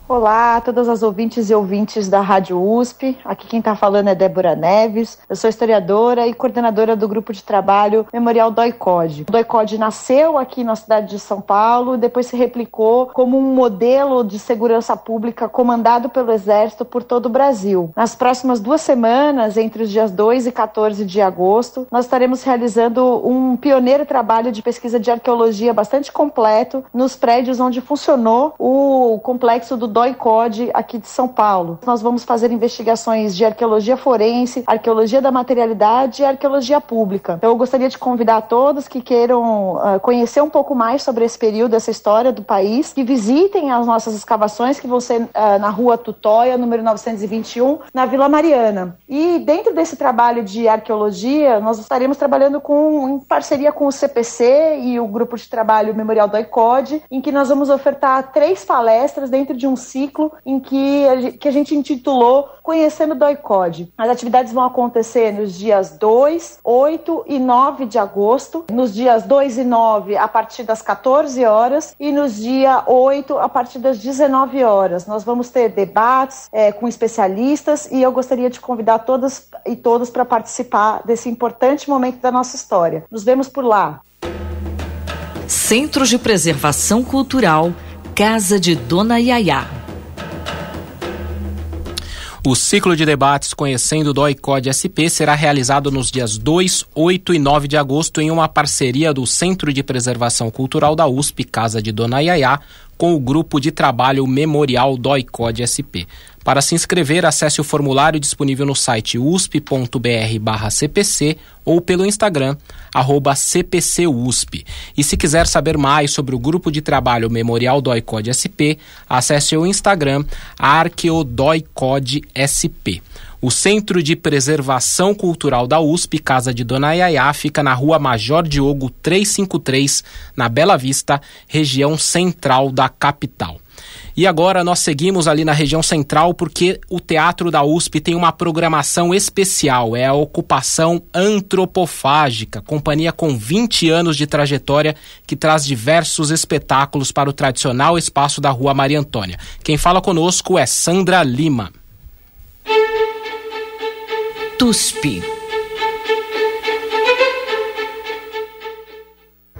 Olá todas as ouvintes e ouvintes da Rádio USP. Aqui quem está falando é Débora Neves. Eu sou historiadora e coordenadora do grupo de trabalho Memorial DOI-CODE. O DOI-CODE nasceu aqui na cidade de São Paulo, depois se replicou como um modelo de segurança pública comandado pelo Exército por todo o Brasil. Nas próximas duas semanas, entre os dias 2 e 14 de agosto, nós estaremos realizando um pioneiro trabalho de pesquisa de arqueologia bastante completo nos prédios onde funcionou o complexo do DOI-CODE aqui de São Paulo. Nós vamos fazer investigações de arqueologia forense, arqueologia da materialidade e arqueologia pública. Então, eu gostaria de convidar a todos que queiram uh, conhecer um pouco mais sobre esse período, essa história do país, que visitem as nossas escavações que vão ser uh, na rua Tutóia, número 921, na Vila Mariana. E dentro desse trabalho de arqueologia, nós estaremos trabalhando com, em parceria com o CPC e o grupo de trabalho Memorial do ICOD, em que nós vamos ofertar três palestras dentro de um ciclo em que a, que a gente intitulou Conhecendo Doicode. As atividades vão acontecer nos dias 2, 8 e 9 de agosto, nos dias 2 e 9 a partir das 14 horas e nos dia 8 a partir das 19 horas. Nós vamos ter debates é, com especialistas e eu gostaria de convidar todas e todos para participar desse importante momento da nossa história. Nos vemos por lá. Centro de Preservação Cultural, Casa de Dona Yaya. O ciclo de debates Conhecendo o DOI-CODE SP será realizado nos dias 2, 8 e 9 de agosto em uma parceria do Centro de Preservação Cultural da USP, Casa de Dona Yaya, com o grupo de trabalho Memorial DOI-CODE SP. Para se inscrever, acesse o formulário disponível no site usp.br/cpc ou pelo Instagram @cpcusp. E se quiser saber mais sobre o grupo de trabalho Memorial Doicode SP, acesse o Instagram arqueodoicode_sp. O Centro de Preservação Cultural da USP, Casa de Dona Yaya, fica na rua Major Diogo 353, na Bela Vista, região central da capital. E agora nós seguimos ali na região central porque o Teatro da USP tem uma programação especial, é a Ocupação Antropofágica, companhia com 20 anos de trajetória que traz diversos espetáculos para o tradicional espaço da Rua Maria Antônia. Quem fala conosco é Sandra Lima. TUSP.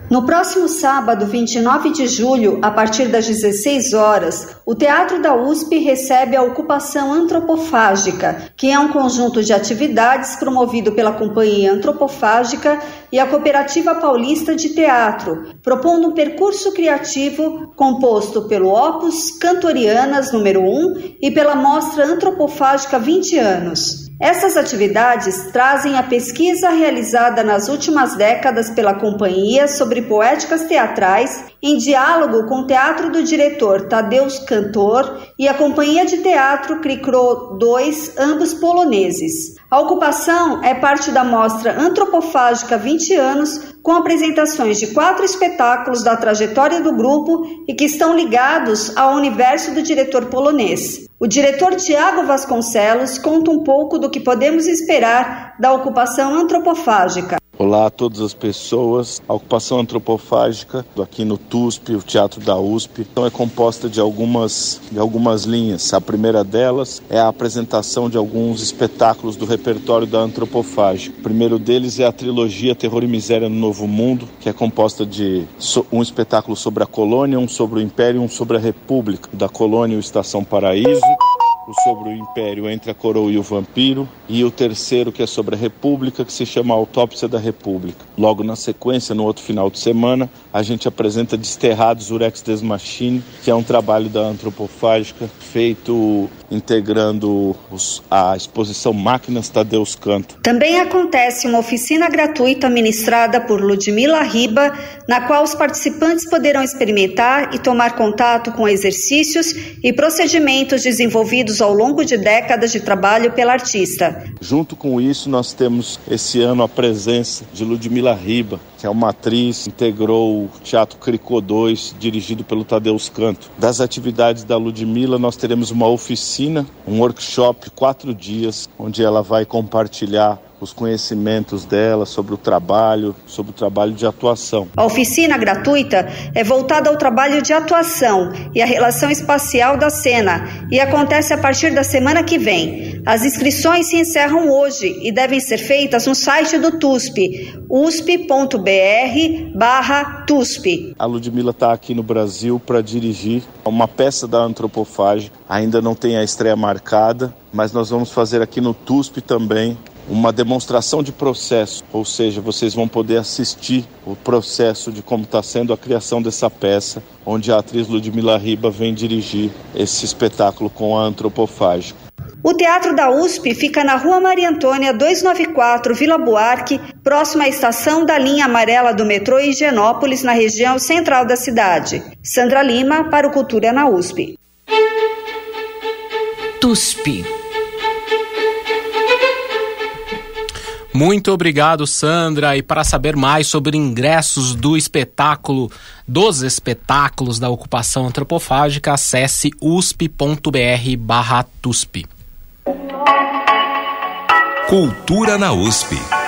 No próximo sábado, 29 de julho, a partir das 16 horas, o Teatro da USP recebe a Ocupação Antropofágica, que é um conjunto de atividades promovido pela Companhia Antropofágica e a Cooperativa Paulista de Teatro, propondo um percurso criativo composto pelo Opus Cantorianas número 1 e pela Mostra Antropofágica 20 anos. Essas atividades trazem a pesquisa realizada nas últimas décadas pela companhia sobre poéticas teatrais, em diálogo com o teatro do diretor Tadeusz Cantor e a companhia de teatro Cricro 2, ambos poloneses. A ocupação é parte da mostra Antropofágica 20 anos, com apresentações de quatro espetáculos da trajetória do grupo e que estão ligados ao universo do diretor polonês. O diretor Tiago Vasconcelos conta um pouco do que podemos esperar da ocupação antropofágica. Olá a todas as pessoas. A ocupação antropofágica aqui no TUSP, o Teatro da USP, então é composta de algumas, de algumas linhas. A primeira delas é a apresentação de alguns espetáculos do repertório da antropofágica. O primeiro deles é a trilogia Terror e Miséria no Novo Mundo, que é composta de um espetáculo sobre a colônia, um sobre o Império e um sobre a República. Da colônia, o Estação Paraíso sobre o império entre a coroa e o vampiro, e o terceiro que é sobre a república, que se chama Autópsia da República. Logo na sequência, no outro final de semana, a gente apresenta Desterrados Urex Des Machine, que é um trabalho da antropofágica feito integrando os, a exposição Máquinas Tadeus Canto. Também acontece uma oficina gratuita ministrada por Ludmila Riba, na qual os participantes poderão experimentar e tomar contato com exercícios e procedimentos desenvolvidos ao longo de décadas de trabalho pela artista. Junto com isso, nós temos esse ano a presença de Ludmila Riba, que é uma atriz, integrou o Teatro Cricô 2, dirigido pelo Tadeus Canto. Das atividades da Ludmila, nós teremos uma oficina, um workshop, quatro dias, onde ela vai compartilhar os conhecimentos dela sobre o trabalho, sobre o trabalho de atuação. A oficina gratuita é voltada ao trabalho de atuação e à relação espacial da cena e acontece a partir da semana que vem. As inscrições se encerram hoje e devem ser feitas no site do TUSP, usp.br/tusp. A Ludmila está aqui no Brasil para dirigir uma peça da antropofágica. Ainda não tem a estreia marcada, mas nós vamos fazer aqui no TUSP também uma demonstração de processo, ou seja, vocês vão poder assistir o processo de como está sendo a criação dessa peça, onde a atriz Ludmila Riba vem dirigir esse espetáculo com a antropofágica. O Teatro da USP fica na Rua Maria Antônia 294, Vila Buarque, próxima à estação da linha amarela do metrô Higienópolis, na região central da cidade. Sandra Lima, para o Cultura na USP. TUSP Muito obrigado, Sandra. E para saber mais sobre ingressos do espetáculo, dos espetáculos da ocupação antropofágica, acesse usp.br/tusp. Cultura na USP.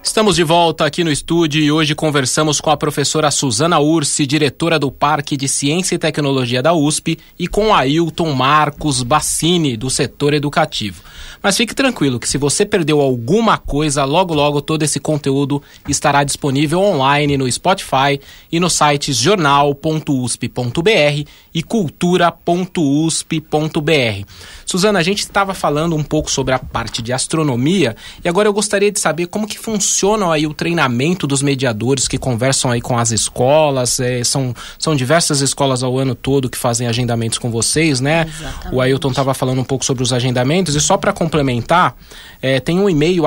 Estamos de volta aqui no estúdio e hoje conversamos com a professora Suzana Ursi, diretora do Parque de Ciência e Tecnologia da USP, e com Ailton Marcos Bassini, do setor educativo. Mas fique tranquilo que se você perdeu alguma coisa, logo logo todo esse conteúdo estará disponível online no Spotify e nos sites jornal.usp.br e cultura.usp.br. Suzana, a gente estava falando um pouco sobre a parte de astronomia e agora eu gostaria de saber como que funciona aí o treinamento dos mediadores que conversam aí com as escolas. É, são, são diversas escolas ao ano todo que fazem agendamentos com vocês, né? Exatamente. O Ailton estava falando um pouco sobre os agendamentos e só para complementar, é, tem um e-mail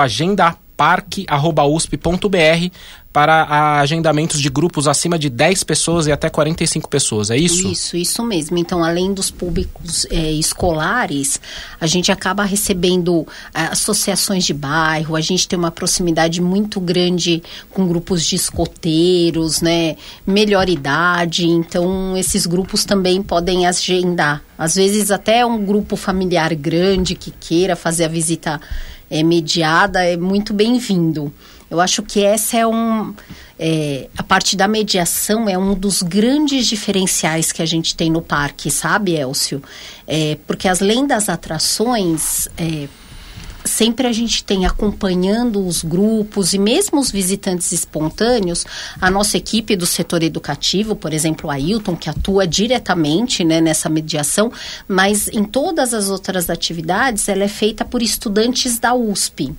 agendaparque.usp.br para agendamentos de grupos acima de 10 pessoas e até 45 pessoas, é isso? Isso, isso mesmo. Então, além dos públicos é, escolares, a gente acaba recebendo é, associações de bairro, a gente tem uma proximidade muito grande com grupos de escoteiros, né? Melhor idade, então esses grupos também podem agendar. Às vezes até um grupo familiar grande que queira fazer a visita é, mediada é muito bem-vindo. Eu acho que essa é um. É, a parte da mediação é um dos grandes diferenciais que a gente tem no parque, sabe, Elcio? É, porque além das atrações. É, sempre a gente tem acompanhando os grupos e mesmo os visitantes espontâneos, a nossa equipe do setor educativo, por exemplo, a Hilton, que atua diretamente né, nessa mediação, mas em todas as outras atividades ela é feita por estudantes da USP.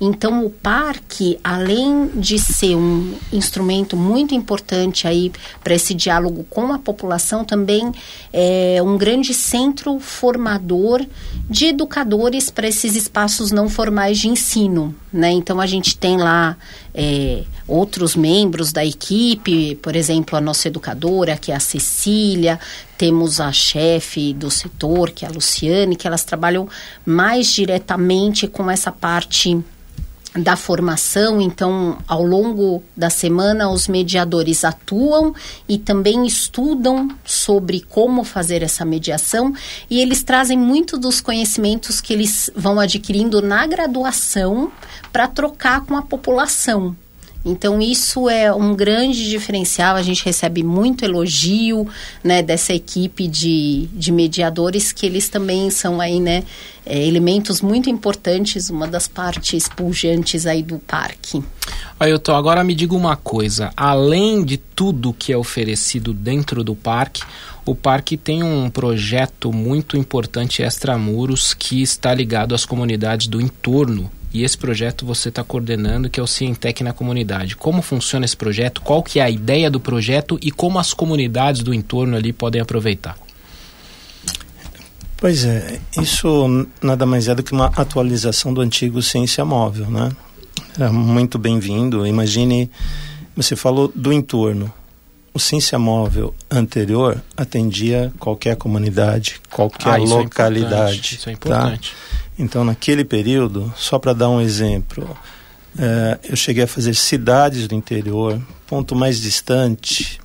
Então, o parque, além de ser um instrumento muito importante aí para esse diálogo com a população, também é um grande centro formador de educadores para esses espaços não formais de ensino, né? Então, a gente tem lá é, outros membros da equipe, por exemplo, a nossa educadora, que é a Cecília, temos a chefe do setor, que é a Luciane, que elas trabalham mais diretamente com essa parte da formação, então, ao longo da semana, os mediadores atuam e também estudam sobre como fazer essa mediação e eles trazem muito dos conhecimentos que eles vão adquirindo na graduação para trocar com a população. Então isso é um grande diferencial. A gente recebe muito elogio, né, dessa equipe de, de mediadores que eles também são aí, né, é, elementos muito importantes, uma das partes pujantes aí do parque. Ailton, agora me diga uma coisa. Além de tudo que é oferecido dentro do parque, o parque tem um projeto muito importante extramuros que está ligado às comunidades do entorno e esse projeto você está coordenando, que é o Cientec na comunidade. Como funciona esse projeto? Qual que é a ideia do projeto e como as comunidades do entorno ali podem aproveitar? Pois é, isso nada mais é do que uma atualização do antigo Ciência Móvel, né? É muito bem-vindo. Imagine, você falou do entorno. O Ciência Móvel anterior atendia qualquer comunidade, qualquer ah, isso localidade. É isso é importante. Tá? Então, naquele período, só para dar um exemplo, é, eu cheguei a fazer cidades do interior, ponto mais distante.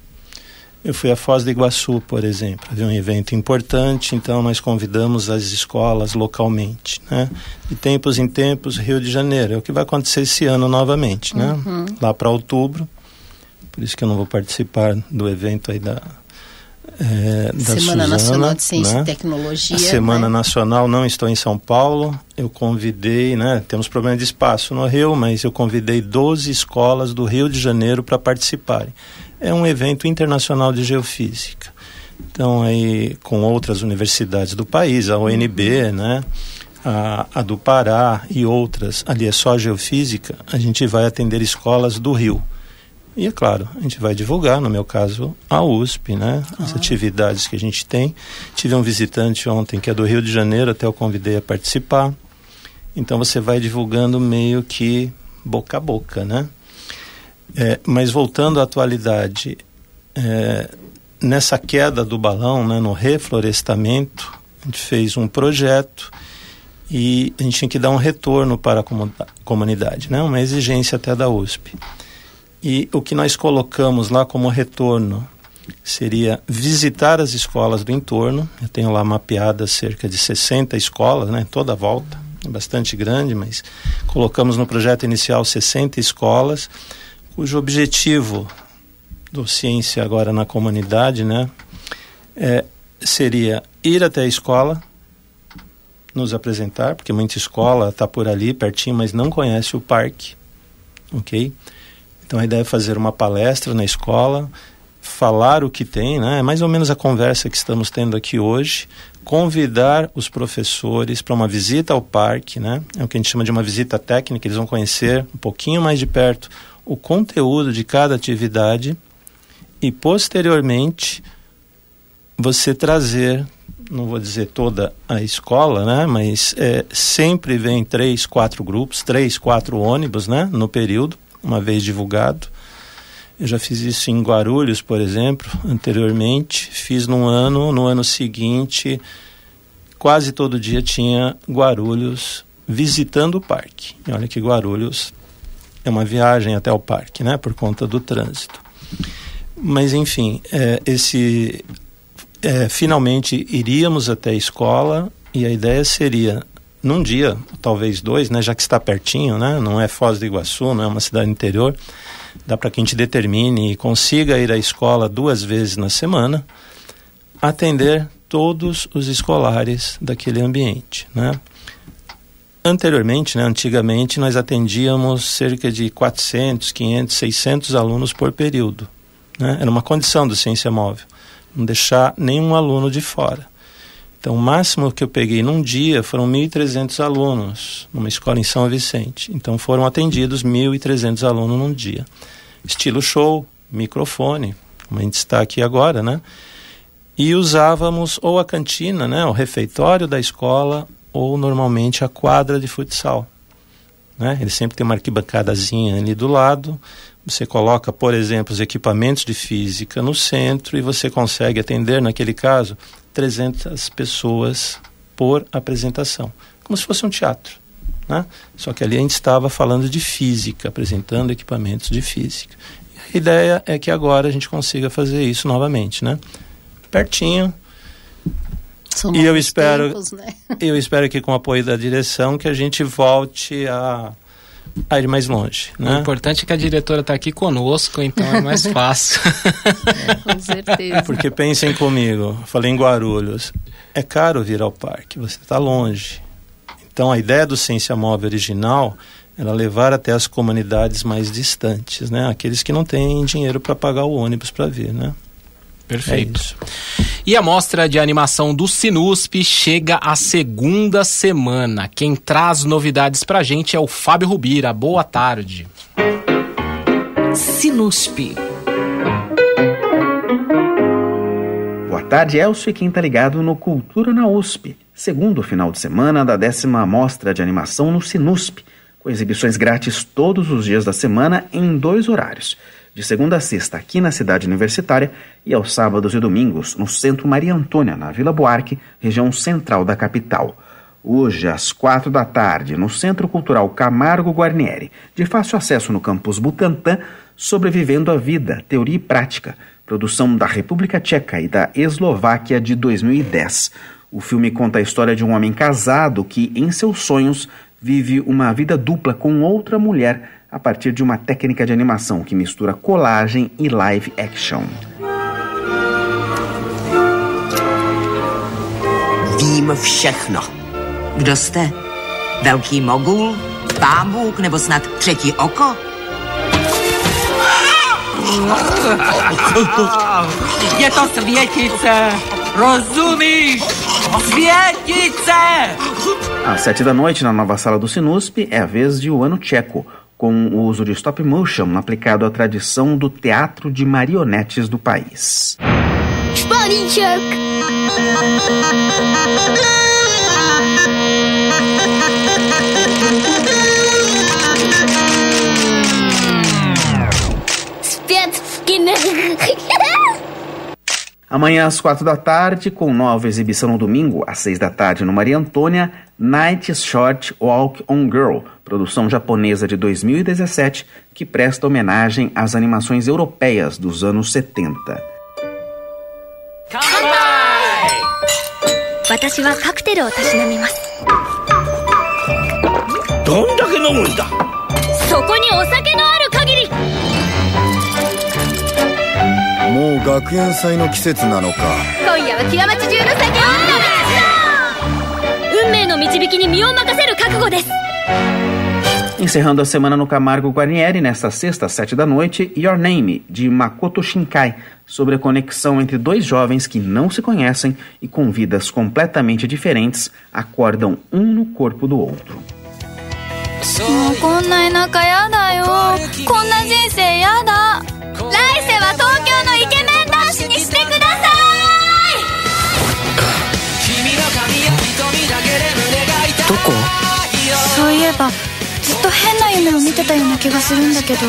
Eu fui a Foz do Iguaçu, por exemplo. Havia um evento importante, então nós convidamos as escolas localmente. Né? De tempos em tempos, Rio de Janeiro. É o que vai acontecer esse ano novamente, né? Uhum. lá para outubro. Por isso que eu não vou participar do evento aí da, é, da Semana Suzana, Nacional de Ciência né? e Tecnologia. A Semana né? Nacional não estou em São Paulo. Eu convidei, né? Temos problema de espaço no Rio, mas eu convidei 12 escolas do Rio de Janeiro para participarem. É um evento internacional de geofísica. Então aí com outras universidades do país, a UNB, uhum. né? A, a do Pará e outras, ali é só geofísica, a gente vai atender escolas do Rio. E é claro, a gente vai divulgar, no meu caso, a USP, né? As ah. atividades que a gente tem. Tive um visitante ontem que é do Rio de Janeiro, até eu convidei a participar. Então você vai divulgando meio que boca a boca, né? É, mas voltando à atualidade, é, nessa queda do balão, né, no reflorestamento, a gente fez um projeto e a gente tinha que dar um retorno para a comunidade, né? uma exigência até da USP. E o que nós colocamos lá como retorno seria visitar as escolas do entorno. Eu tenho lá mapeadas cerca de 60 escolas, né, toda a volta, é bastante grande, mas colocamos no projeto inicial 60 escolas, cujo objetivo do Ciência agora na comunidade, né, é, seria ir até a escola, nos apresentar, porque muita escola está por ali pertinho, mas não conhece o parque, ok? Então a ideia é fazer uma palestra na escola, falar o que tem, né? É mais ou menos a conversa que estamos tendo aqui hoje, convidar os professores para uma visita ao parque, né? É o que a gente chama de uma visita técnica, eles vão conhecer um pouquinho mais de perto o conteúdo de cada atividade e posteriormente você trazer, não vou dizer toda a escola, né? Mas é, sempre vem três, quatro grupos, três, quatro ônibus, né? No período, uma vez divulgado eu já fiz isso em Guarulhos, por exemplo, anteriormente. Fiz num ano, no ano seguinte, quase todo dia tinha Guarulhos visitando o parque. E olha que Guarulhos é uma viagem até o parque, né, por conta do trânsito. Mas enfim, é, esse é, finalmente iríamos até a escola e a ideia seria num dia, talvez dois, né, já que está pertinho, né, não é Foz do Iguaçu, não é uma cidade interior dá para que a gente determine e consiga ir à escola duas vezes na semana, atender todos os escolares daquele ambiente, né? Anteriormente, né, antigamente, nós atendíamos cerca de 400, 500, 600 alunos por período. Né? Era uma condição do Ciência Móvel, não deixar nenhum aluno de fora. Então, o máximo que eu peguei num dia foram 1.300 alunos, numa escola em São Vicente. Então, foram atendidos 1.300 alunos num dia. Estilo show, microfone, como a gente está aqui agora, né? E usávamos ou a cantina, né, o refeitório da escola, ou normalmente a quadra de futsal. Né? Ele sempre tem uma arquibancadazinha ali do lado. Você coloca, por exemplo, os equipamentos de física no centro e você consegue atender, naquele caso, 300 pessoas por apresentação, como se fosse um teatro. Né? Só que ali a gente estava falando de física, apresentando equipamentos de física. A ideia é que agora a gente consiga fazer isso novamente, né? Pertinho. São e eu espero, tempos, né? eu espero que com o apoio da direção que a gente volte a a ir mais longe. Né? O importante é que a diretora está aqui conosco, então é mais fácil. é, com certeza. Porque pensem comigo, falei em Guarulhos, é caro vir ao parque, você está longe. Então a ideia do Ciência Móvel original era levar até as comunidades mais distantes, né? Aqueles que não têm dinheiro para pagar o ônibus para vir, né? Perfeito. É e a mostra de animação do Sinusp chega à segunda semana. Quem traz novidades pra gente é o Fábio Rubira. Boa tarde. Sinusp. Boa tarde, Elcio e quem tá ligado no Cultura na USP. Segundo final de semana da décima mostra de animação no Sinusp, com exibições grátis todos os dias da semana em dois horários de segunda a sexta aqui na cidade universitária e aos sábados e domingos no Centro Maria Antônia, na Vila Buarque, região central da capital. Hoje, às quatro da tarde, no Centro Cultural Camargo Guarnieri, de fácil acesso no campus Butantã, Sobrevivendo a Vida, Teoria e Prática, produção da República Tcheca e da Eslováquia de 2010. O filme conta a história de um homem casado que, em seus sonhos, vive uma vida dupla com outra mulher a partir de uma técnica de animação que mistura colagem e live action. Vím všechno. Kdo jste? Velký mogul? Pán Bůh nebo snad třetí oko? Je to světice! Rozumíš? Světice! Às sete da noite, na nova sala do Sinusp, é a vez de O Ano Tcheco, com o uso de stop motion aplicado à tradição do teatro de marionetes do país. Amanhã às quatro da tarde, com nova exibição no domingo, às seis da tarde no Maria Antônia, Night Short Walk on Girl, produção japonesa de 2017 que presta homenagem às animações europeias dos anos 70. 私はカクテルをたしなみますどんだけ飲むんだそこにお酒のある限りもう学園祭の季節なのか今夜は極町中の酒を運命 の導きに身を任せる覚悟です Encerrando a semana no Camargo Guarnieri, nesta sexta, às sete da noite, Your Name, de Makoto Shinkai, sobre a conexão entre dois jovens que não se conhecem e com vidas completamente diferentes acordam um no corpo do outro. もうこんな田舎やだよこんな人生やだ えばずっと変な夢を見てたような気がするんだけど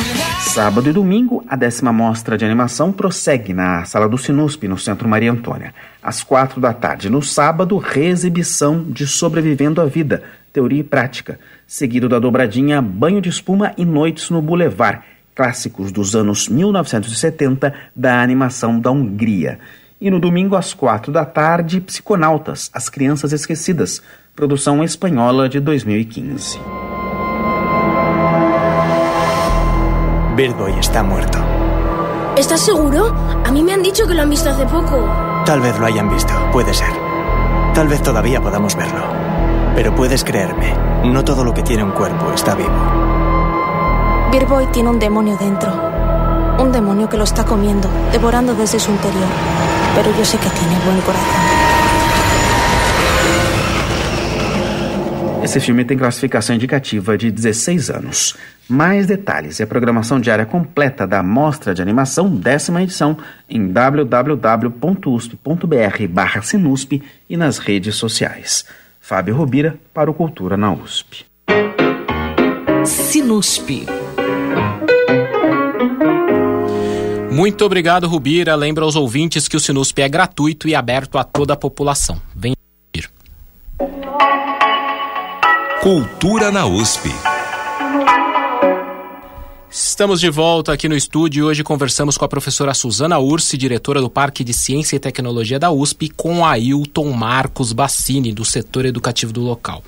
Sábado e domingo, a décima mostra de animação prossegue na Sala do Sinusp, no Centro Maria Antônia. Às quatro da tarde, no sábado, reexibição de Sobrevivendo à Vida, Teoria e Prática, seguido da dobradinha Banho de Espuma e Noites no Boulevard, clássicos dos anos 1970 da animação da Hungria. E no domingo, às quatro da tarde, Psiconautas, As Crianças Esquecidas, produção espanhola de 2015. Birdboy está muerto. ¿Estás seguro? A mí me han dicho que lo han visto hace poco. Tal vez lo hayan visto, puede ser. Tal vez todavía podamos verlo. Pero puedes creerme, no todo lo que tiene un cuerpo está vivo. Beerboy tiene un demonio dentro. Un demonio que lo está comiendo, devorando desde su interior. Pero yo sé que tiene buen corazón. Esse filme tem classificação indicativa de 16 anos. Mais detalhes e a programação diária completa da Mostra de Animação, décima edição, em www.usp.br/sinusp e nas redes sociais. Fábio Rubira para o Cultura na USP. Sinusp. Muito obrigado, Rubira. Lembra aos ouvintes que o Sinusp é gratuito e aberto a toda a população. Vem Cultura na USP. Estamos de volta aqui no estúdio e hoje conversamos com a professora Suzana Ursi, diretora do Parque de Ciência e Tecnologia da USP, e com Ailton Marcos Bassini, do setor educativo do local.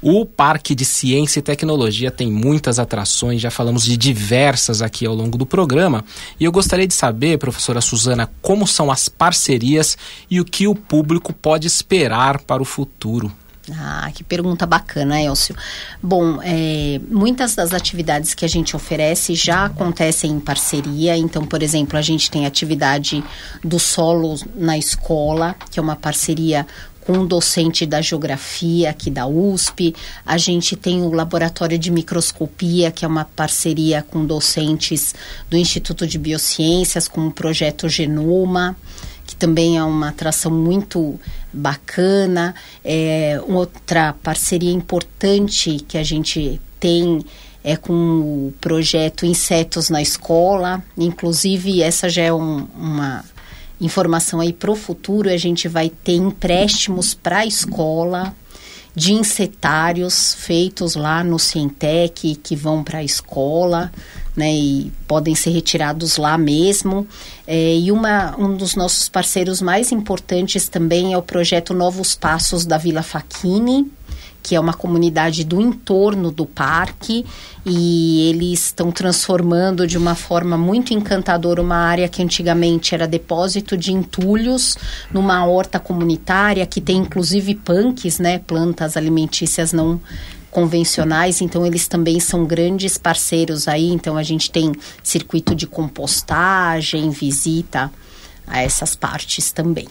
O Parque de Ciência e Tecnologia tem muitas atrações, já falamos de diversas aqui ao longo do programa. E eu gostaria de saber, professora Suzana, como são as parcerias e o que o público pode esperar para o futuro. Ah, que pergunta bacana, Elcio. Bom, é, muitas das atividades que a gente oferece já acontecem em parceria. Então, por exemplo, a gente tem atividade do solo na escola, que é uma parceria com um docente da geografia aqui da USP. A gente tem o laboratório de microscopia, que é uma parceria com docentes do Instituto de Biociências, com o projeto Genoma que também é uma atração muito bacana. É, outra parceria importante que a gente tem é com o projeto Insetos na Escola. Inclusive, essa já é um, uma informação aí para o futuro. A gente vai ter empréstimos para a escola de insetários feitos lá no Cientec que vão para a escola né, e podem ser retirados lá mesmo. É, e uma, um dos nossos parceiros mais importantes também é o projeto Novos Passos da Vila Faquini, que é uma comunidade do entorno do parque e eles estão transformando de uma forma muito encantadora uma área que antigamente era depósito de entulhos numa horta comunitária que tem inclusive punks, né, plantas alimentícias não convencionais, então eles também são grandes parceiros aí, então a gente tem circuito de compostagem, visita a essas partes também.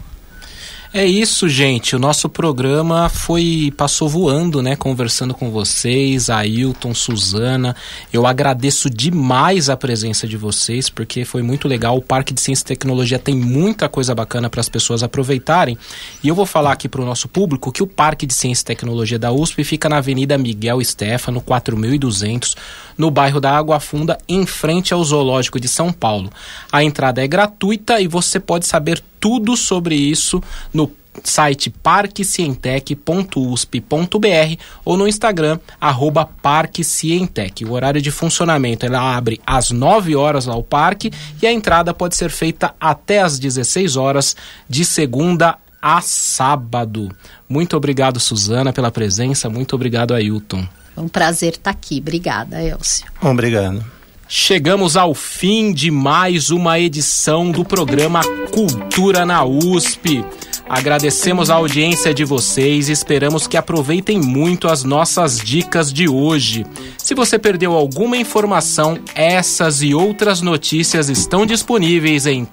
É isso, gente. O nosso programa foi passou voando, né? Conversando com vocês, Ailton, Suzana. Eu agradeço demais a presença de vocês, porque foi muito legal. O Parque de Ciência e Tecnologia tem muita coisa bacana para as pessoas aproveitarem. E eu vou falar aqui para o nosso público que o Parque de Ciência e Tecnologia da USP fica na Avenida Miguel Stefano, 4200, no bairro da Água Funda, em frente ao Zoológico de São Paulo. A entrada é gratuita e você pode saber tudo sobre isso no site parquecientec.usp.br ou no Instagram, arroba parquecientec. O horário de funcionamento ela abre às 9 horas ao parque e a entrada pode ser feita até às 16 horas de segunda a sábado. Muito obrigado, Suzana, pela presença. Muito obrigado, Ailton. É um prazer estar aqui. Obrigada, Elcio. Obrigado. Chegamos ao fim de mais uma edição do programa Cultura na USP. Agradecemos a audiência de vocês e esperamos que aproveitem muito as nossas dicas de hoje. Se você perdeu alguma informação, essas e outras notícias estão disponíveis em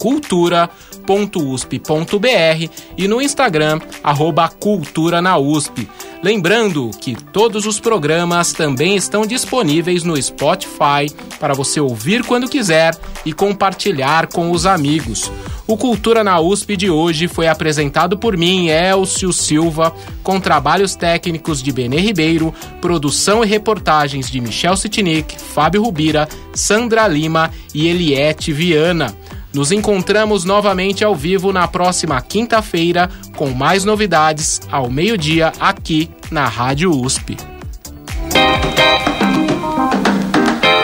cultura.usp.br e no Instagram, arroba Cultura na USP. Lembrando que todos os programas também estão disponíveis no Spotify para você ouvir quando quiser e compartilhar com os amigos. O Cultura na USP de hoje foi apresentado por mim, Elcio Silva, com trabalhos técnicos de Benê Ribeiro, produção e reportagens de Michel Sitnik, Fábio Rubira, Sandra Lima e Eliette Viana. Nos encontramos novamente ao vivo na próxima quinta-feira com mais novidades ao meio-dia aqui na Rádio USP.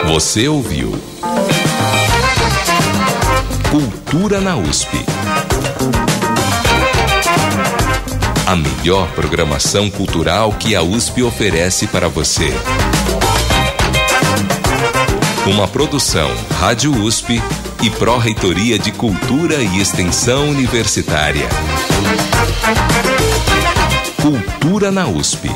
Você ouviu Cultura na USP. A melhor programação cultural que a USP oferece para você. Uma produção Rádio USP e Pró-Reitoria de Cultura e Extensão Universitária. Cultura na USP.